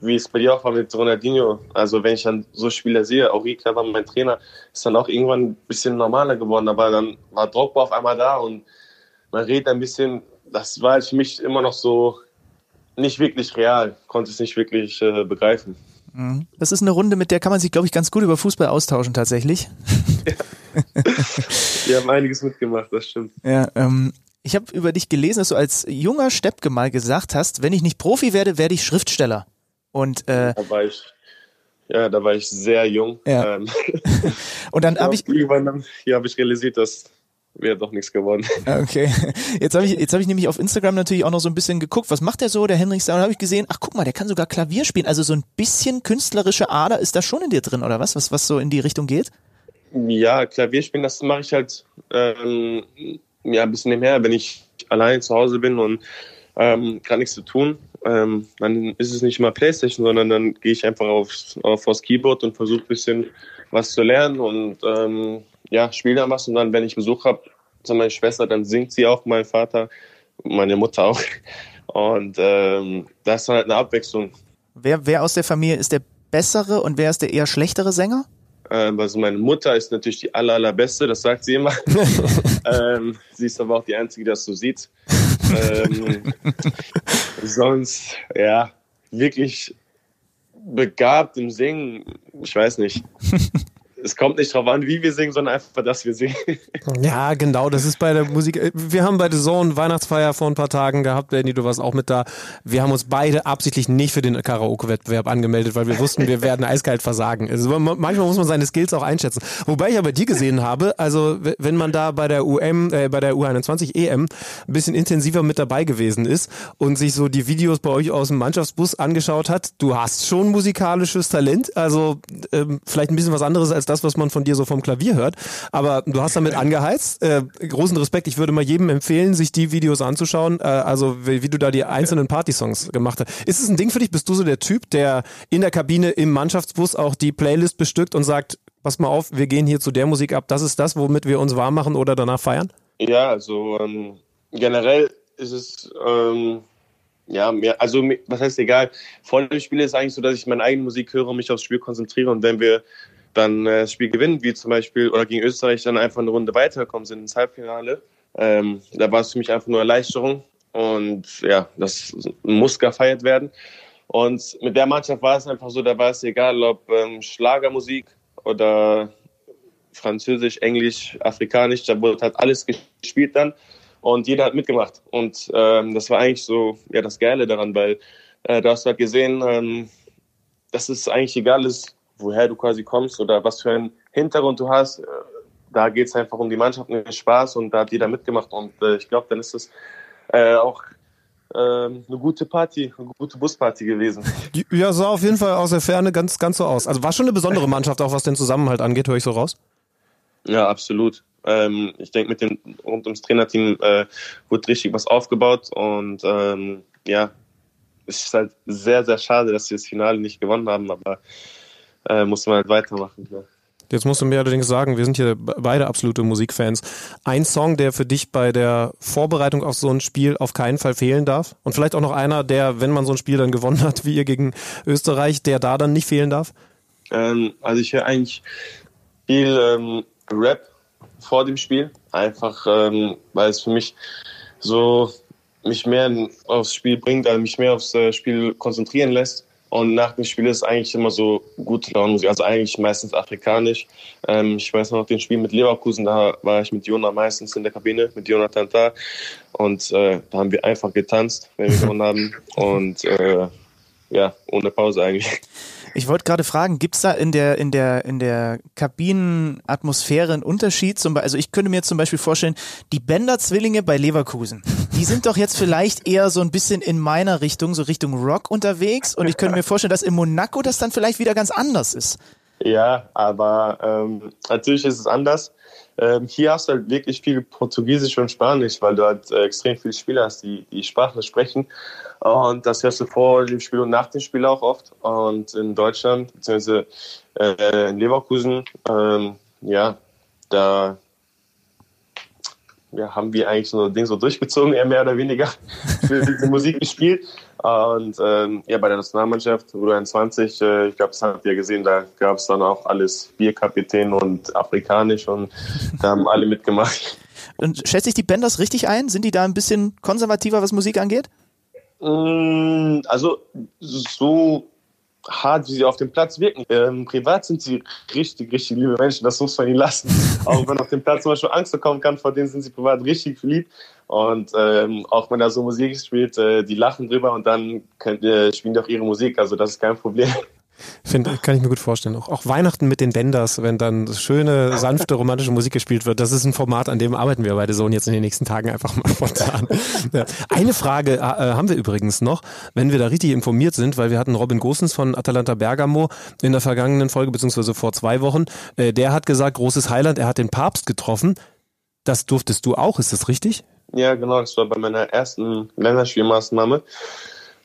wie es bei dir auch war mit Ronaldinho. Also wenn ich dann so Spieler sehe, Rika war mein Trainer, ist dann auch irgendwann ein bisschen normaler geworden, aber dann war Drogba auf einmal da und man redet ein bisschen, das war halt für mich immer noch so nicht wirklich real, konnte es nicht wirklich äh, begreifen. Mhm. Das ist eine Runde, mit der kann man sich, glaube ich, ganz gut über Fußball austauschen tatsächlich. [laughs] Ja. Wir haben einiges mitgemacht, das stimmt. Ja, ähm, ich habe über dich gelesen, dass du als junger Steppke mal gesagt hast, wenn ich nicht Profi werde, werde ich Schriftsteller. Und äh, da war ich, ja, da war ich sehr jung. Ja. Ähm, [laughs] und dann [laughs] habe ich irgendwann hier habe ich realisiert, dass wäre doch nichts geworden. [laughs] Okay. Jetzt habe ich, jetzt habe ich nämlich auf Instagram natürlich auch noch so ein bisschen geguckt, was macht der so, der Henrik Da habe ich gesehen, ach guck mal, der kann sogar Klavier spielen. Also so ein bisschen künstlerische Ader ist da schon in dir drin, oder was? Was, was so in die Richtung geht? Ja, Klavier spielen, das mache ich halt ähm, ja, ein bisschen nebenher, wenn ich allein zu Hause bin und ähm, gerade nichts zu tun. Ähm, dann ist es nicht mal Playstation, sondern dann gehe ich einfach aufs, auf, aufs Keyboard und versuche ein bisschen was zu lernen und ähm, ja, spiele dann was und dann, wenn ich Besuch habe, zu meiner Schwester, dann singt sie auch, mein Vater, meine Mutter auch. Und ähm, das ist halt eine Abwechslung. Wer, wer aus der Familie ist der bessere und wer ist der eher schlechtere Sänger? Ähm, also meine Mutter ist natürlich die aller, allerbeste, das sagt sie immer. [laughs] ähm, sie ist aber auch die Einzige, die das so sieht. ähm, [laughs] sonst, ja, wirklich begabt im Singen, ich weiß nicht [laughs] es kommt nicht darauf an, wie wir singen, sondern einfach, dass wir singen. Ja, genau, das ist bei der Musik. Wir haben bei The Zone Weihnachtsfeier vor ein paar Tagen gehabt, Danny, du warst auch mit da. Wir haben uns beide absichtlich nicht für den Karaoke-Wettbewerb angemeldet, weil wir wussten, wir werden eiskalt versagen. Also manchmal muss man seine Skills auch einschätzen. Wobei ich aber die gesehen habe, also wenn man da bei der UM, äh, bei der U21 EM ein bisschen intensiver mit dabei gewesen ist und sich so die Videos bei euch aus dem Mannschaftsbus angeschaut hat, du hast schon musikalisches Talent, also ähm, vielleicht ein bisschen was anderes als das was man von dir so vom Klavier hört. Aber du hast damit angeheizt. Äh, großen Respekt. Ich würde mal jedem empfehlen, sich die Videos anzuschauen. Äh, also wie, wie, du da die einzelnen Party-Songs gemacht hast. Ist es ein Ding für dich? Bist du so der Typ, der in der Kabine im Mannschaftsbus auch die Playlist bestückt und sagt, pass mal auf, wir gehen hier zu der Musik ab. Das ist das, womit wir uns warm machen oder danach feiern? Ja, also ähm, generell ist es ähm, ja, mehr, also was heißt egal. Vor dem Spiel ist es eigentlich so, dass ich meine eigene Musik höre und mich aufs Spiel konzentriere. Und wenn wir dann äh, das Spiel gewinnen, wie zum Beispiel oder gegen Österreich dann einfach eine Runde weiterkommen sind ins Halbfinale. Ähm, da war es für mich einfach nur Erleichterung und ja, das muss gefeiert werden. Und mit der Mannschaft war es einfach so, da war es egal, ob ähm, Schlagermusik oder Französisch, Englisch, Afrikanisch, da wurde halt alles gespielt dann und jeder hat mitgemacht. Und ähm, das war eigentlich so ja das Geile daran, weil äh, du hast halt gesehen, ähm, dass es eigentlich egal ist, woher du quasi kommst oder was für einen Hintergrund du hast. Äh, da geht es einfach um die Mannschaft und den Spaß und da hat jeder mitgemacht und äh, ich glaube, dann ist es äh, auch ähm, eine gute Party, eine gute Busparty gewesen. [laughs] Ja, sah auf jeden Fall aus der Ferne ganz, ganz so aus. Also war schon eine besondere Mannschaft, auch was den Zusammenhalt angeht, höre ich so raus. Ja, absolut. Ähm, ich denke, mit dem rund ums Trainerteam äh, wurde richtig was aufgebaut und ähm, ja, es ist halt sehr, sehr schade, dass wir das Finale nicht gewonnen haben, aber äh, musste man halt weitermachen. Ja. Jetzt musst du mir allerdings sagen, wir sind hier beide absolute Musikfans. Ein Song, der für dich bei der Vorbereitung auf so ein Spiel auf keinen Fall fehlen darf? Und vielleicht auch noch einer, der, wenn man so ein Spiel dann gewonnen hat, wie ihr gegen Österreich, der da dann nicht fehlen darf? Ähm, also ich höre eigentlich viel ähm, Rap vor dem Spiel, einfach ähm, weil es für mich so mich mehr aufs Spiel bringt, also mich mehr aufs äh, Spiel konzentrieren lässt. Und nach dem Spiel ist eigentlich immer so gute Laune, also eigentlich meistens afrikanisch. Ähm, ich weiß noch den Spiel mit Leverkusen, da war ich mit Jona meistens in der Kabine, mit Jonathan da. Und äh, da haben wir einfach getanzt, wenn wir gewonnen haben. [laughs] Und äh, ja, ohne Pause eigentlich. Ich wollte gerade fragen, gibt es da in der, in der, in der Kabinenatmosphäre einen Unterschied? Zum, also ich könnte mir zum Beispiel vorstellen, die Bender-Zwillinge bei Leverkusen, die sind doch jetzt vielleicht eher so ein bisschen in meiner Richtung, so Richtung Rock unterwegs. Und ich könnte mir vorstellen, dass in Monaco das dann vielleicht wieder ganz anders ist. Ja, aber ähm, natürlich ist es anders. Ähm, hier hast du halt wirklich viel Portugiesisch und Spanisch, weil du halt äh, extrem viele Spieler hast, die die Sprache sprechen. Und das hörst du vor dem Spiel und nach dem Spiel auch oft. Und in Deutschland, beziehungsweise äh, in Leverkusen, ähm, ja, da ja, haben wir eigentlich so ein Ding so durchgezogen, [laughs] eher mehr oder weniger für diese Musik gespielt. Und ähm, ja, bei der Nationalmannschaft, U21, äh, ich glaube, das habt ihr gesehen, da gab es dann auch alles Bierkapitän und afrikanisch und da haben alle mitgemacht. Und schätze ich die Benders richtig ein? Sind die da ein bisschen konservativer, was Musik angeht? Mm, Also so hart, wie sie auf dem Platz wirken. Ähm, privat sind sie richtig, richtig liebe Menschen, das muss man ihnen lassen. [laughs] auch wenn auf dem Platz zum Beispiel Angst bekommen kann, vor denen sind sie privat richtig lieb. Und ähm, auch wenn er so Musik spielt, äh, die lachen drüber und dann könnt, äh, spielen die auch ihre Musik, also das ist kein Problem. Find, kann ich mir gut vorstellen. Auch, auch Weihnachten mit den Benders, wenn dann schöne, sanfte, romantische Musik gespielt wird, das ist ein Format, an dem arbeiten wir bei der Sohn jetzt in den nächsten Tagen einfach mal [laughs] spontan. Ja. Eine Frage äh, haben wir übrigens noch, wenn wir da richtig informiert sind, weil wir hatten Robin Gosens von Atalanta Bergamo in der vergangenen Folge, beziehungsweise vor zwei Wochen, äh, der hat gesagt, großes Highland, er hat den Papst getroffen. Das durftest du auch, ist das richtig? Ja, genau, das war bei meiner ersten Länderspielmaßnahme.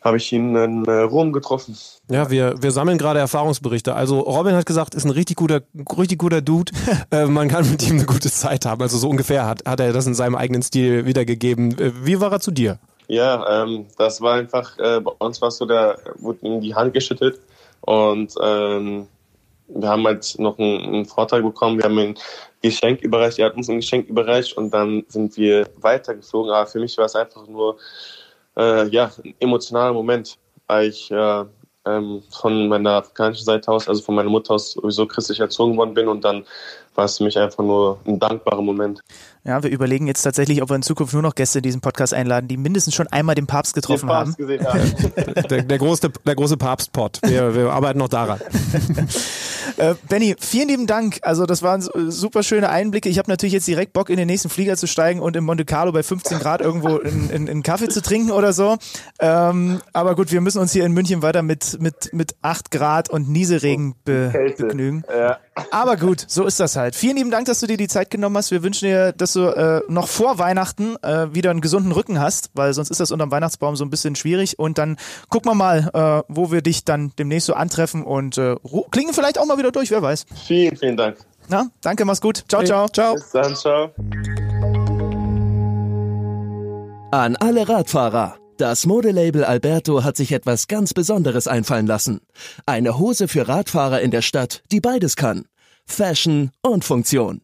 Habe ich ihn in äh, Rom getroffen. Ja, wir, wir sammeln gerade Erfahrungsberichte. Also Robin hat gesagt, ist ein richtig guter, richtig guter Dude. [laughs] äh, man kann mit ihm eine gute Zeit haben. Also so ungefähr hat, hat er das in seinem eigenen Stil wiedergegeben. Äh, Wie war er zu dir? Ja, ähm, das war einfach, äh, bei uns war es so, der wurde ihm die Hand geschüttelt und ähm, wir haben halt noch einen, einen Vortrag bekommen, wir haben ein Geschenk überreicht, er hat uns ein Geschenk überreicht und dann sind wir weitergeflogen. Aber für mich war es einfach nur äh, ja, ein emotionaler Moment, weil ich äh, ähm, von meiner afrikanischen Seite aus, also von meiner Mutter aus sowieso christlich erzogen worden bin und dann war es für mich einfach nur ein dankbarer Moment. Ja, wir überlegen jetzt tatsächlich, ob wir in Zukunft nur noch Gäste in diesen Podcast einladen, die mindestens schon einmal den Papst getroffen Den Papst haben. Gesehen, ja. Der, der große, der große Papstpot. Wir, wir arbeiten noch daran. [laughs] Äh, Benny, vielen lieben Dank. Also das waren super schöne Einblicke. Ich habe natürlich jetzt direkt Bock, in den nächsten Flieger zu steigen und in Monte Carlo bei 15 Grad irgendwo in, in, in Kaffee zu trinken oder so. Ähm, aber gut, wir müssen uns hier in München weiter mit, mit, mit 8 Grad und Nieselregen be, Kälte. begnügen. Ja. Aber gut, so ist das halt. Vielen lieben Dank, dass du dir die Zeit genommen hast. Wir wünschen dir, dass du äh, noch vor Weihnachten äh, wieder einen gesunden Rücken hast, weil sonst ist das unterm Weihnachtsbaum so ein bisschen schwierig. Und dann gucken wir mal, äh, wo wir dich dann demnächst so antreffen und äh, klingen vielleicht auch mal wieder durch, wer weiß. Vielen, vielen Dank. Na, danke, mach's gut. Ciao, ciao. Ciao. Bis dann, ciao. An alle Radfahrer. Das Modelabel Alberto hat sich etwas ganz Besonderes einfallen lassen. Eine Hose für Radfahrer in der Stadt, die beides kann. Fashion und Funktion.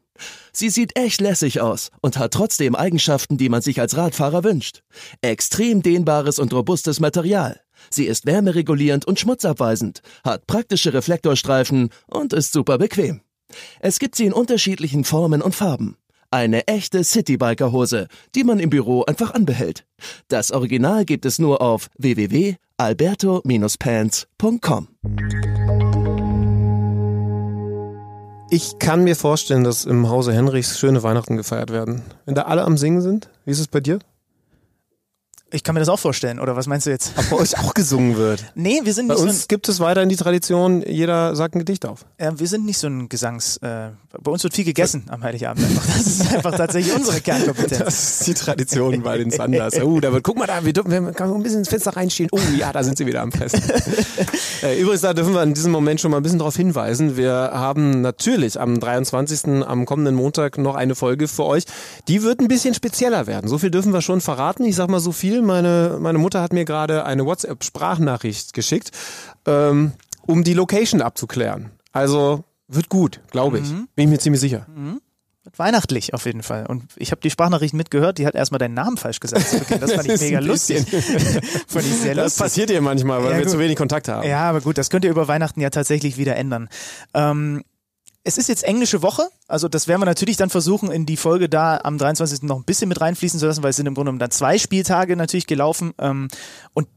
Sie sieht echt lässig aus und hat trotzdem Eigenschaften, die man sich als Radfahrer wünscht. Extrem dehnbares und robustes Material. Sie ist wärmeregulierend und schmutzabweisend, hat praktische Reflektorstreifen und ist super bequem. Es gibt sie in unterschiedlichen Formen und Farben. Eine echte Citybiker-Hose, die man im Büro einfach anbehält. Das Original gibt es nur auf www.alberto-pants.com. Ich kann mir vorstellen, dass im Hause Henrichs schöne Weihnachten gefeiert werden. Wenn da alle am Singen sind, wie ist es bei dir? Ich kann mir das auch vorstellen, oder was meinst du jetzt? Ob bei euch auch gesungen wird. Nee, wir sind Bei nicht so ein, uns gibt es weiterhin die Tradition, jeder sagt ein Gedicht auf. äh, wir sind nicht so ein Gesangs. Äh, bei uns wird viel gegessen am Heiligabend einfach. Das ist einfach tatsächlich unsere Kernkompetenz. Das ist die Tradition bei den Sanders. Oh, da wird, guck mal da, wir dürfen, wir können ein bisschen ins Fenster reinstehen. Oh ja, da sind sie wieder am Fressen. [laughs] Äh, Übrigens, da dürfen wir in diesem Moment schon mal ein bisschen darauf hinweisen. Wir haben natürlich am 23. am kommenden Montag noch eine Folge für euch. Die wird ein bisschen spezieller werden. So viel dürfen wir schon verraten. Ich sag mal so viel. Meine, meine Mutter hat mir gerade eine WhatsApp-Sprachnachricht geschickt, ähm, um die Location abzuklären. Also wird gut, glaube ich. Bin ich mir ziemlich sicher. Weihnachtlich auf jeden Fall. Und ich habe die Sprachnachricht mitgehört, die hat erstmal deinen Namen falsch gesagt. [laughs] Das fand ich mega lustig. [laughs] fand ich sehr Das lustig. passiert dir manchmal, weil Ja, wir gut. zu wenig Kontakt haben. Ja, aber gut, das könnt ihr über Weihnachten ja tatsächlich wieder ändern. Ähm, es ist jetzt englische Woche, also das werden wir natürlich dann versuchen, in die Folge da am 23. noch ein bisschen mit reinfließen zu lassen, weil es sind im Grunde genommen dann zwei Spieltage natürlich gelaufen. Ähm, und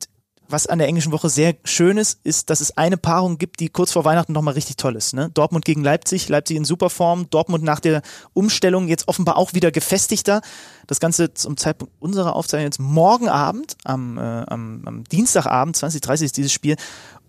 was an der englischen Woche sehr schön ist, ist, dass es eine Paarung gibt, die kurz vor Weihnachten nochmal richtig toll ist. Ne? Dortmund gegen Leipzig, Leipzig in super Form, Dortmund nach der Umstellung jetzt offenbar auch wieder gefestigter. Das Ganze zum Zeitpunkt unserer Aufzeichnung jetzt morgen Abend, am, äh, am, am Dienstagabend, 2030 ist dieses Spiel.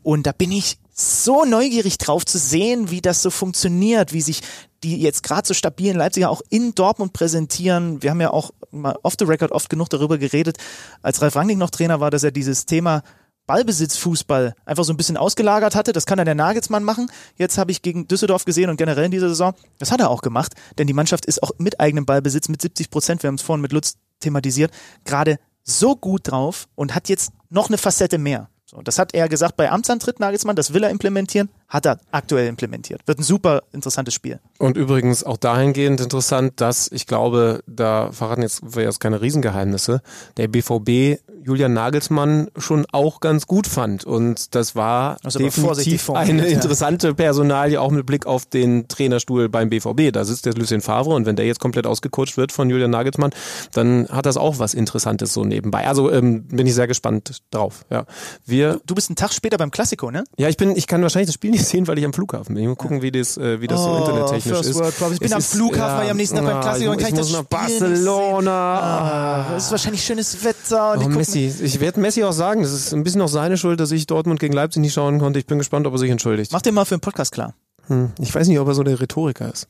Und da bin ich so neugierig drauf zu sehen, wie das so funktioniert, wie sich die jetzt gerade so stabilen Leipziger auch in Dortmund präsentieren. Wir haben ja auch mal off the record oft genug darüber geredet, als Ralf Rangnick noch Trainer war, dass er dieses Thema Ballbesitzfußball einfach so ein bisschen ausgelagert hatte. Das kann dann der Nagelsmann machen. Jetzt habe ich gegen Düsseldorf gesehen und generell in dieser Saison, das hat er auch gemacht, denn die Mannschaft ist auch mit eigenem Ballbesitz mit 70 Prozent, wir haben es vorhin mit Lutz thematisiert, gerade so gut drauf und hat jetzt noch eine Facette mehr. So, das hat er gesagt bei Amtsantritt Nagelsmann, das will er implementieren, hat er aktuell implementiert. Wird ein super interessantes Spiel. Und übrigens auch dahingehend interessant, dass ich glaube, da verraten jetzt, wir jetzt keine Riesengeheimnisse, der BVB Julian Nagelsmann schon auch ganz gut fand. Und das war vorsichtig definitiv eine interessante Personalie, auch mit Blick auf den Trainerstuhl beim BVB. Da sitzt der Lucien Favre und wenn der jetzt komplett ausgecoacht wird von Julian Nagelsmann, dann hat das auch was Interessantes so nebenbei. Also ähm, bin ich sehr gespannt drauf. Ja, wir, Du bist einen Tag später beim Klassiko, ne? ja, ich bin, ich kann wahrscheinlich das Spiel nicht sehen, weil ich am Flughafen bin. Ich muss gucken, wie das, äh, wie das so internettechnisch Oh, ist. World. Ich bin Es am ist- Flughafen, weil ich am nächsten Tag beim Klassiko und ich, kann ich muss das nach Spiel nicht Barcelona. Ah, es ist wahrscheinlich schönes Wetter. Und Oh, ich Messi. Ich werde Messi auch sagen, das ist ein bisschen auch seine Schuld, dass ich Dortmund gegen Leipzig nicht schauen konnte. Ich bin gespannt, ob er sich entschuldigt. Mach dir mal für den Podcast klar. Hm. Ich weiß nicht, ob er so der Rhetoriker ist.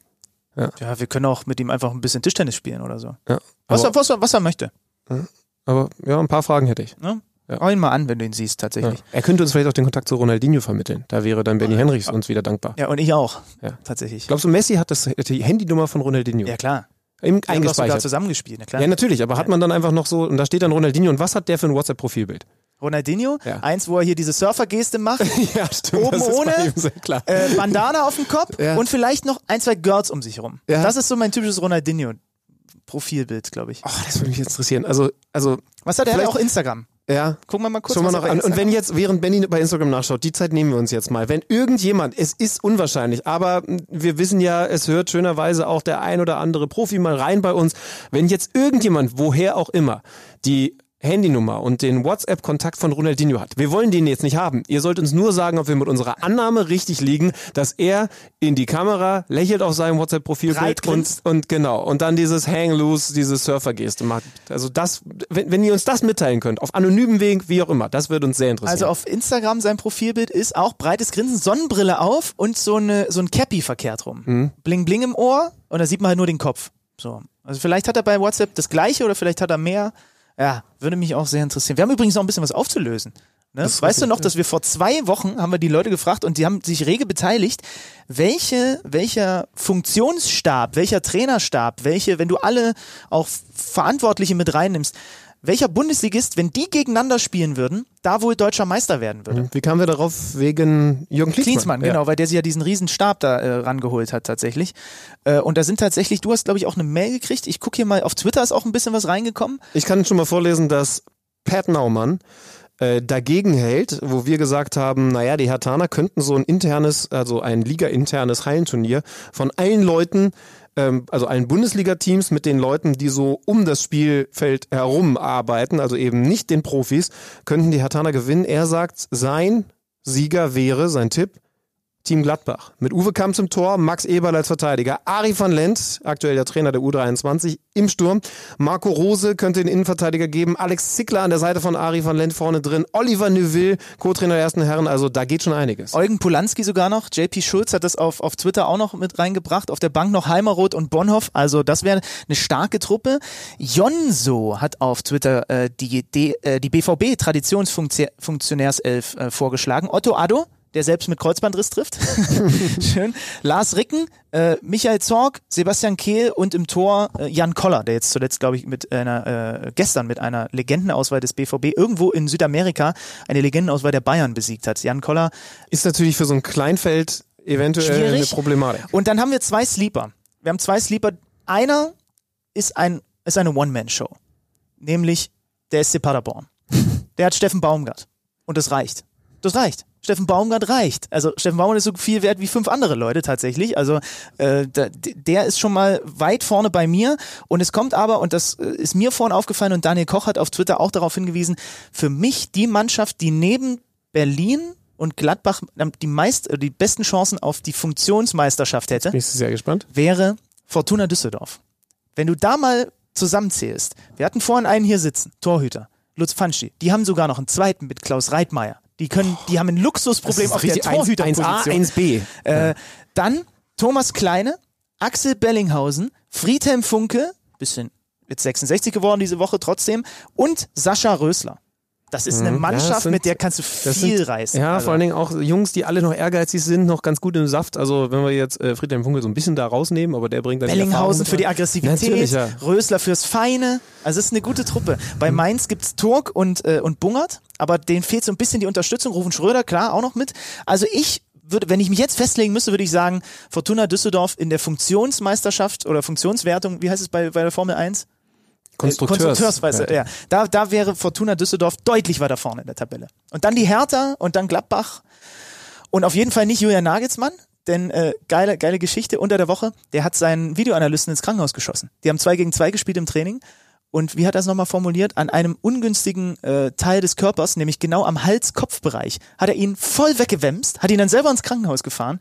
Ja, wir können auch mit ihm einfach ein bisschen Tischtennis spielen oder so. Ja. Was, er, was, er, was er möchte. aber ja, ein paar Fragen hätte ich. Ne? Ja. Hau ihn mal an, wenn du ihn siehst, Ja. tatsächlich. Er könnte uns vielleicht auch den Kontakt zu Ronaldinho vermitteln. Da wäre dann Benny Henrichs uns wieder dankbar. Ja, und ich auch. Ja. Tatsächlich. Glaubst du, Messi hat das, die Handynummer von Ronaldinho Ja, klar. im, haben sogar eingespeichert? zusammengespielt, na klar. Ja, natürlich, aber hat man dann einfach noch so, und da steht dann Ronaldinho, und was hat der für ein WhatsApp-Profilbild? Ronaldinho, Ja. eins, wo er hier diese Surfer-Geste macht, [laughs] ja, stimmt. Oben ohne? äh, Bandana auf dem Kopf Ja. und vielleicht noch ein, zwei Girls um sich rum. Ja. Das ist so mein typisches Ronaldinho-Profilbild, glaube ich. Oh, das würde mich jetzt interessieren. Also, also, Was hat er? Auch Instagram. Ja. Gucken wir mal kurz. Schauen wir noch an. Und wenn jetzt, während Benny bei Instagram nachschaut, die Zeit nehmen wir uns jetzt mal. Wenn irgendjemand, es ist unwahrscheinlich, aber wir wissen ja, es hört schönerweise auch der ein oder andere Profi mal rein bei uns. Wenn jetzt irgendjemand, woher auch immer, die Handynummer und den WhatsApp-Kontakt von Ronaldinho hat. Wir wollen den jetzt nicht haben. Ihr sollt uns nur sagen, ob wir mit unserer Annahme richtig liegen, dass er in die Kamera lächelt auf seinem WhatsApp-Profilbild und, und genau. Und dann dieses Hang Loose, diese Surfer-Geste macht. Also das, wenn, wenn ihr uns das mitteilen könnt, auf anonymem Weg, wie auch immer, das würde uns sehr interessieren. Also auf Instagram sein Profilbild ist auch breites Grinsen, Sonnenbrille auf und so, eine, so ein Cappy verkehrt rum. Mhm. Bling bling im Ohr und da sieht man halt nur den Kopf. So. Also vielleicht hat er bei WhatsApp das gleiche oder vielleicht hat er mehr. Ja, würde mich auch sehr interessieren. Wir haben übrigens noch ein bisschen was aufzulösen. Ne? Weißt du noch, dass wir vor zwei Wochen haben wir die Leute gefragt und die haben sich rege beteiligt, welche, welcher Funktionsstab, welcher Trainerstab, welche, wenn du alle auch Verantwortliche mit reinnimmst, welcher Bundesligist, wenn die gegeneinander spielen würden, da wohl deutscher Meister werden würde. wie kamen wir darauf? Wegen Jürgen Klinsmann. Klinsmann, genau, weil der sich ja diesen riesen Stab da äh, rangeholt hat tatsächlich. Äh, und da sind tatsächlich, du hast glaube ich auch eine Mail gekriegt. Ich gucke hier mal, auf Twitter ist auch ein bisschen was reingekommen. Ich kann schon mal vorlesen, dass Pat Naumann äh, dagegen hält, wo wir gesagt haben, naja, die Hertaner könnten so ein internes, also ein Liga-internes Hallenturnier von allen Leuten, ähm, also allen Bundesliga-Teams mit den Leuten, die so um das Spielfeld herum arbeiten, also eben nicht den Profis, könnten die Hertaner gewinnen. Er sagt, sein Sieger wäre, sein Tipp, Team Gladbach. Mit Uwe Kamps im Tor, Max Eberl als Verteidiger, Ari van Lent, aktuell der Trainer der U23, im Sturm. Marco Rose könnte den Innenverteidiger geben. Alex Zickler an der Seite von Ari van Lent vorne drin. Oliver Neuville, Co-Trainer der ersten Herren. Also da geht schon einiges. Eugen Polanski sogar noch. JP Schulz hat das auf, auf Twitter auch noch mit reingebracht. Auf der Bank noch Heimeroth und Bonhoff. Also das wäre eine starke Truppe. Jonso hat auf Twitter äh, die, die, äh, die BVB Traditionsfunktionärself äh, vorgeschlagen. Otto Addo. Der selbst mit Kreuzbandriss trifft. [laughs] Schön. Lars Ricken, äh, Michael Zorg, Sebastian Kehl und im Tor äh, Jan Koller, der jetzt zuletzt, glaube ich, mit einer, äh, gestern mit einer Legendenauswahl des BVB irgendwo in Südamerika eine Legendenauswahl der Bayern besiegt hat. Jan Koller Ist natürlich für so ein Kleinfeld eventuell Schwierig. eine Problematik. Und dann haben wir zwei Sleeper. Wir haben zwei Sleeper, Einer ist ein ist eine One-Man-Show, nämlich der SC Paderborn. [laughs] Der hat Steffen Baumgart und das reicht. Das reicht. Steffen Baumgart reicht. Also Steffen Baumgart ist so viel wert wie fünf andere Leute tatsächlich. Also äh, der ist schon mal weit vorne bei mir. Und es kommt aber, und das äh, ist mir vorhin aufgefallen und Daniel Koch hat auf Twitter auch darauf hingewiesen, für mich die Mannschaft, die neben Berlin und Gladbach die meist, äh, die besten Chancen auf die Funktionsmeisterschaft hätte, Bin ich sehr gespannt. wäre Fortuna Düsseldorf. Wenn du da mal zusammenzählst, wir hatten vorhin einen hier sitzen, Torhüter, Lutz Pfanschi, die haben sogar noch einen zweiten mit Klaus Reitmeier. Die können, die haben ein Luxusproblem auf der 1, 1A, Torhüterposition. 1B. Äh, dann Thomas Kleine, Axel Bellinghausen, Friedhelm Funke, bisschen jetzt 66 geworden diese Woche trotzdem, und Sascha Rösler. Das ist eine Mhm. Ja, Mannschaft, das sind- mit der kannst du viel sind, reißen. Ja, Also, vor allen Dingen auch Jungs, die alle noch ehrgeizig sind, noch ganz gut im Saft. Also wenn wir jetzt äh, Friedhelm Funkel so ein bisschen da rausnehmen, aber der bringt dann die Bellinghausen Erfahrung für die rein. Aggressivität, ja. Rösler fürs Feine. Also es ist eine gute Truppe. Bei Mainz gibt's Turk und, äh, und Bungert, aber denen fehlt so ein bisschen die Unterstützung. Rufen Schröder, klar, auch noch mit. Also ich würde, wenn ich mich jetzt festlegen müsste, würde ich sagen, Fortuna Düsseldorf in der Funktionsmeisterschaft oder Funktionswertung, wie heißt es bei, bei der Formel 1? Konstrukteurs. Konstrukteursweise, ja. Da, da wäre Fortuna Düsseldorf deutlich weiter vorne in der Tabelle. Und dann die Hertha und dann Gladbach. Und auf jeden Fall nicht Julian Nagelsmann, denn äh, geile, geile Geschichte unter der Woche, der hat seinen Videoanalysten ins Krankenhaus geschossen. Die haben zwei gegen zwei gespielt im Training. Und wie hat er es nochmal formuliert? An einem ungünstigen äh, Teil des Körpers, nämlich genau am Hals-Kopf-Bereich, hat er ihn voll weggewämst, hat ihn dann selber ins Krankenhaus gefahren.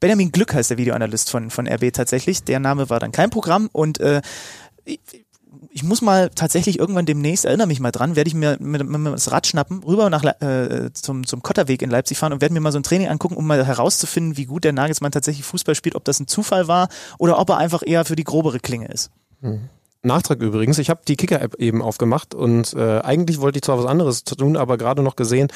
Benjamin Glück heißt der Videoanalyst von, von RB tatsächlich. Der Name war dann kein Programm und äh, ich muss mal tatsächlich irgendwann demnächst, erinnere mich mal dran, werde ich mir mit, mit, mit das Rad schnappen, rüber nach äh, zum, zum Kotterweg in Leipzig fahren und werde mir mal so ein Training angucken, um mal herauszufinden, wie gut der Nagelsmann tatsächlich Fußball spielt, ob das ein Zufall war oder ob er einfach eher für die grobere Klinge ist. Nachtrag übrigens, ich habe die Kicker-App eben aufgemacht und äh, eigentlich wollte ich zwar was anderes tun, aber gerade noch gesehen,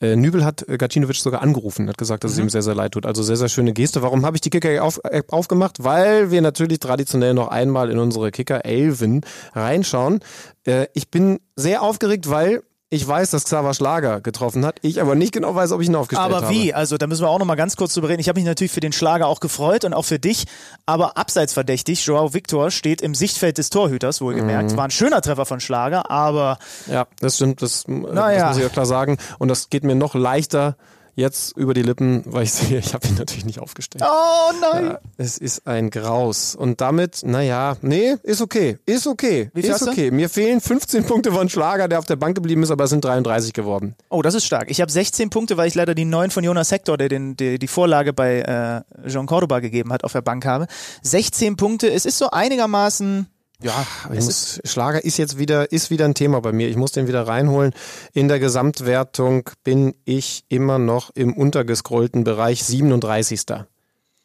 äh, Nübel hat äh, Gacinovic sogar angerufen, hat gesagt, dass es ihm sehr, sehr leid tut. Also sehr, sehr schöne Geste. Warum habe ich die Kicker-App auf, App aufgemacht? Weil wir natürlich traditionell noch einmal in unsere Kicker-Elven reinschauen. Äh, ich bin sehr aufgeregt, weil ich weiß, dass Xaver Schlager getroffen hat, ich aber nicht genau weiß, ob ich ihn aufgestellt habe. Aber wie? Also da müssen wir auch noch mal ganz kurz drüber reden. Ich habe mich natürlich für den Schlager auch gefreut und auch für dich, aber abseits verdächtig, Joao Victor steht im Sichtfeld des Torhüters, wohlgemerkt. Mhm. War ein schöner Treffer von Schlager, aber Ja, das stimmt, das, äh, Naja. das muss ich auch klar sagen. Und das geht mir noch leichter jetzt über die Lippen, weil ich [laughs] sehe, ich habe ihn natürlich nicht aufgestellt. oh nein. Ja, es ist ein Graus. Und damit, naja, nee, ist okay. Ist okay. Wie ist du? okay. Mir fehlen 15 Punkte von Schlager, der auf der Bank geblieben ist, aber es sind 33 geworden. Oh, das ist stark. Ich habe 16 Punkte, weil ich leider die 9 von Jonas Hector, der den, die, die Vorlage bei äh, Jean Cordoba gegeben hat, auf der Bank habe. 16 Punkte, es ist so einigermaßen, ja, Aber ich es muss, Schlager ist jetzt wieder, ist wieder ein Thema bei mir. Ich muss den wieder reinholen. In der Gesamtwertung bin ich immer noch im untergescrollten Bereich 37.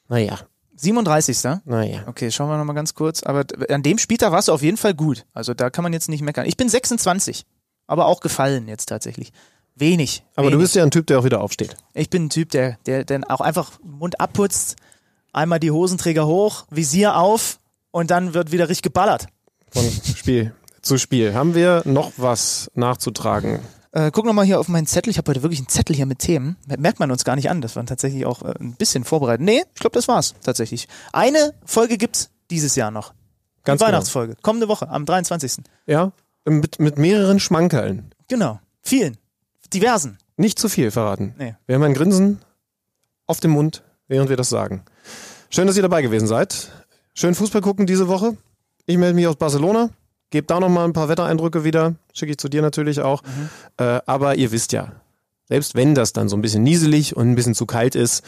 Naja, ist 37. naja. Okay, schauen wir nochmal ganz kurz. Aber an dem Spieltag warst du auf jeden Fall gut. Also da kann man jetzt nicht meckern. Ich bin 26, aber auch gefallen jetzt tatsächlich. Wenig. Aber wenig. du bist ja ein Typ, der auch wieder aufsteht. Ich bin ein Typ, der, der dann auch einfach Mund abputzt, einmal die Hosenträger hoch, Visier auf und dann wird wieder richtig geballert. Von Spiel zu Spiel. Haben wir noch was nachzutragen? Äh, guck nochmal hier auf meinen Zettel. Ich habe heute wirklich einen Zettel hier mit Themen. Merkt man uns gar nicht an. Das waren tatsächlich auch äh, ein bisschen vorbereitet. Nee, ich glaube, das war's tatsächlich. Eine Folge gibt's dieses Jahr noch. Ganz Die genau. Weihnachtsfolge. Kommende Woche, am 23. Ja, mit, mit mehreren Schmankerln. Genau. Vielen. Diversen. Nicht zu viel verraten. Nee. Wir haben ein Grinsen auf dem Mund, während wir das sagen. Schön, dass ihr dabei gewesen seid. Schön Fußball gucken diese Woche. Ich melde mich aus Barcelona. Gebt da noch mal ein paar Wettereindrücke wieder. Schicke ich zu dir natürlich auch. Äh, aber ihr wisst ja, selbst wenn das dann so ein bisschen nieselig und ein bisschen zu kalt ist,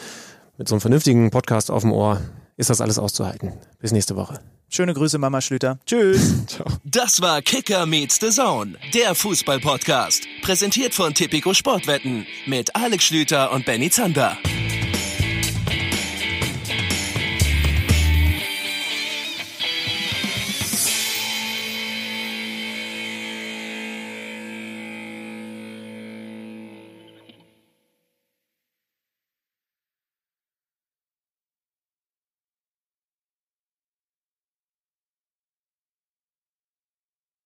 mit so einem vernünftigen Podcast auf dem Ohr, ist das alles auszuhalten. Bis nächste Woche. Schöne Grüße, Mama Schlüter. Tschüss. [laughs] Das war Kicker meets the Zone, der Fußball-Podcast. Präsentiert von Tipico Sportwetten mit Alex Schlüter und Benny Zander.